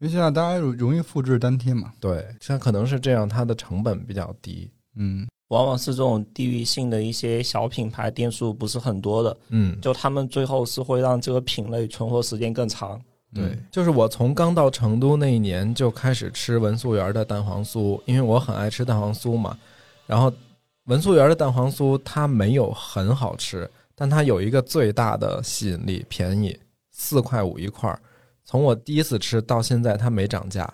因为现在大家容容易复制粘贴嘛。
对，像可能是这样，它的成本比较低。
嗯，
往往是这种地域性的一些小品牌店数不是很多的，
嗯，
就他们最后是会让这个品类存活时间更长。
对，就是我从刚到成都那一年就开始吃文素园的蛋黄酥，因为我很爱吃蛋黄酥嘛。然后文素园的蛋黄酥它没有很好吃，但它有一个最大的吸引力，便宜，四块五一块儿。从我第一次吃到现在，它没涨价。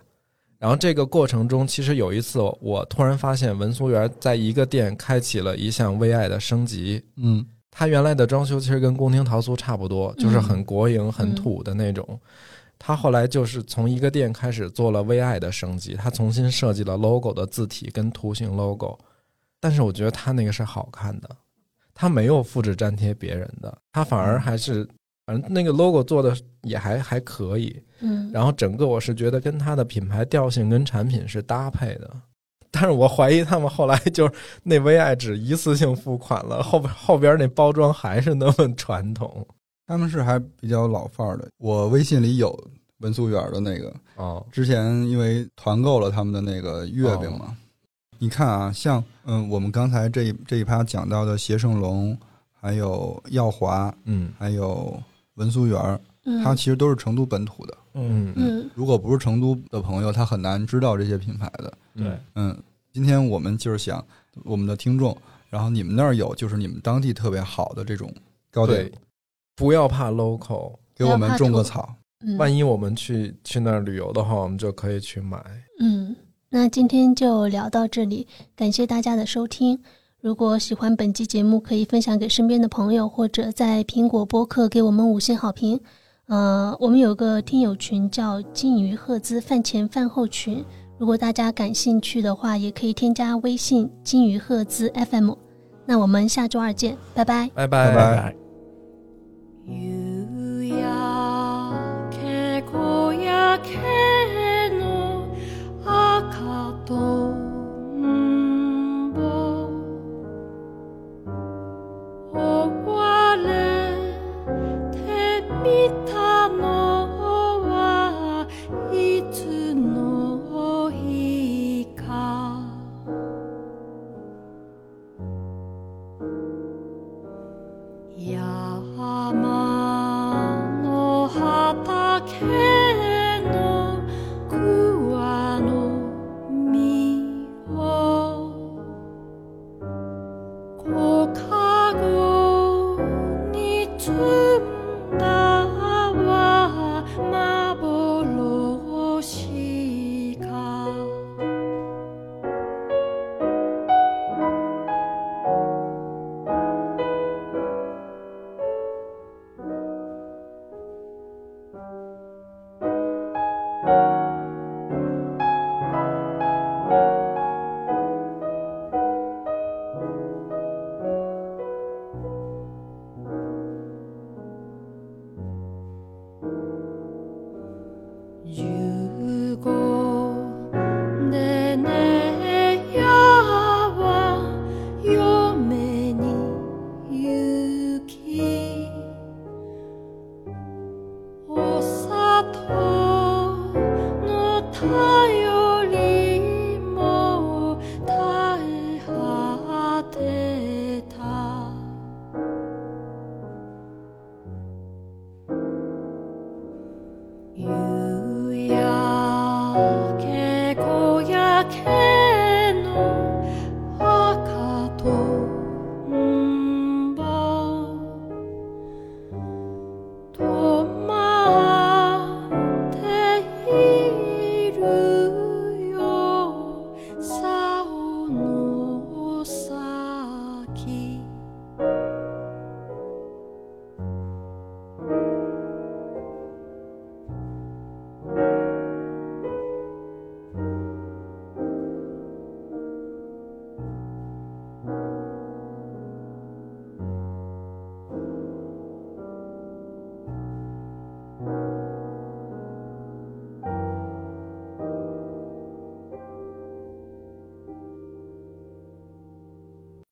然后这个过程中，其实有一次我突然发现文素园在一个店开启了一项微爱的升级，
嗯
它原来的装修其实跟宫廷桃酥差不多，就是很国营、很土的那种。它后来就是从一个店开始做了 VI 的升级，它重新设计了 logo 的字体跟图形 logo。但是我觉得它那个是好看的，它没有复制粘贴别人的，它反而还是反正那个 logo 做的也还还可以。
嗯，
然后整个我是觉得跟它的品牌调性跟产品是搭配的，但是我怀疑他们后来就是那 VI 只一次性付款了，后边后边那包装还是那么 传统
他们是还比较老范儿的。我微信里有文素园的那个，
哦，
之前因为团购了他们的那个月饼嘛。你看啊，像嗯，我们刚才这一这一趴讲到的协盛龙，还有耀华，
嗯
还有文殊园它其实都是成都本土的。
嗯，
嗯
嗯
如果不是成都的朋友，他很难知道这些品牌的。
对，
嗯，今天我们就是想我们的听众，然后你们那儿有就是你们当地特别好的这种糕点，，
不要怕 local，
给我们种个草。
嗯，
万一我们去去那儿旅游的话，我们就可以去买。
嗯，那今天就聊到这里，感谢大家的收听。如果喜欢本期节目，可以分享给身边的朋友，或者在苹果播客给我们五星好评。呃，我们有个听友群叫“金鱼赫兹饭前饭后群”，如果大家感兴趣的话，也可以添加微信“金鱼赫兹 FM”。那我们下周二见，拜拜，
拜
拜，
拜
拜。見た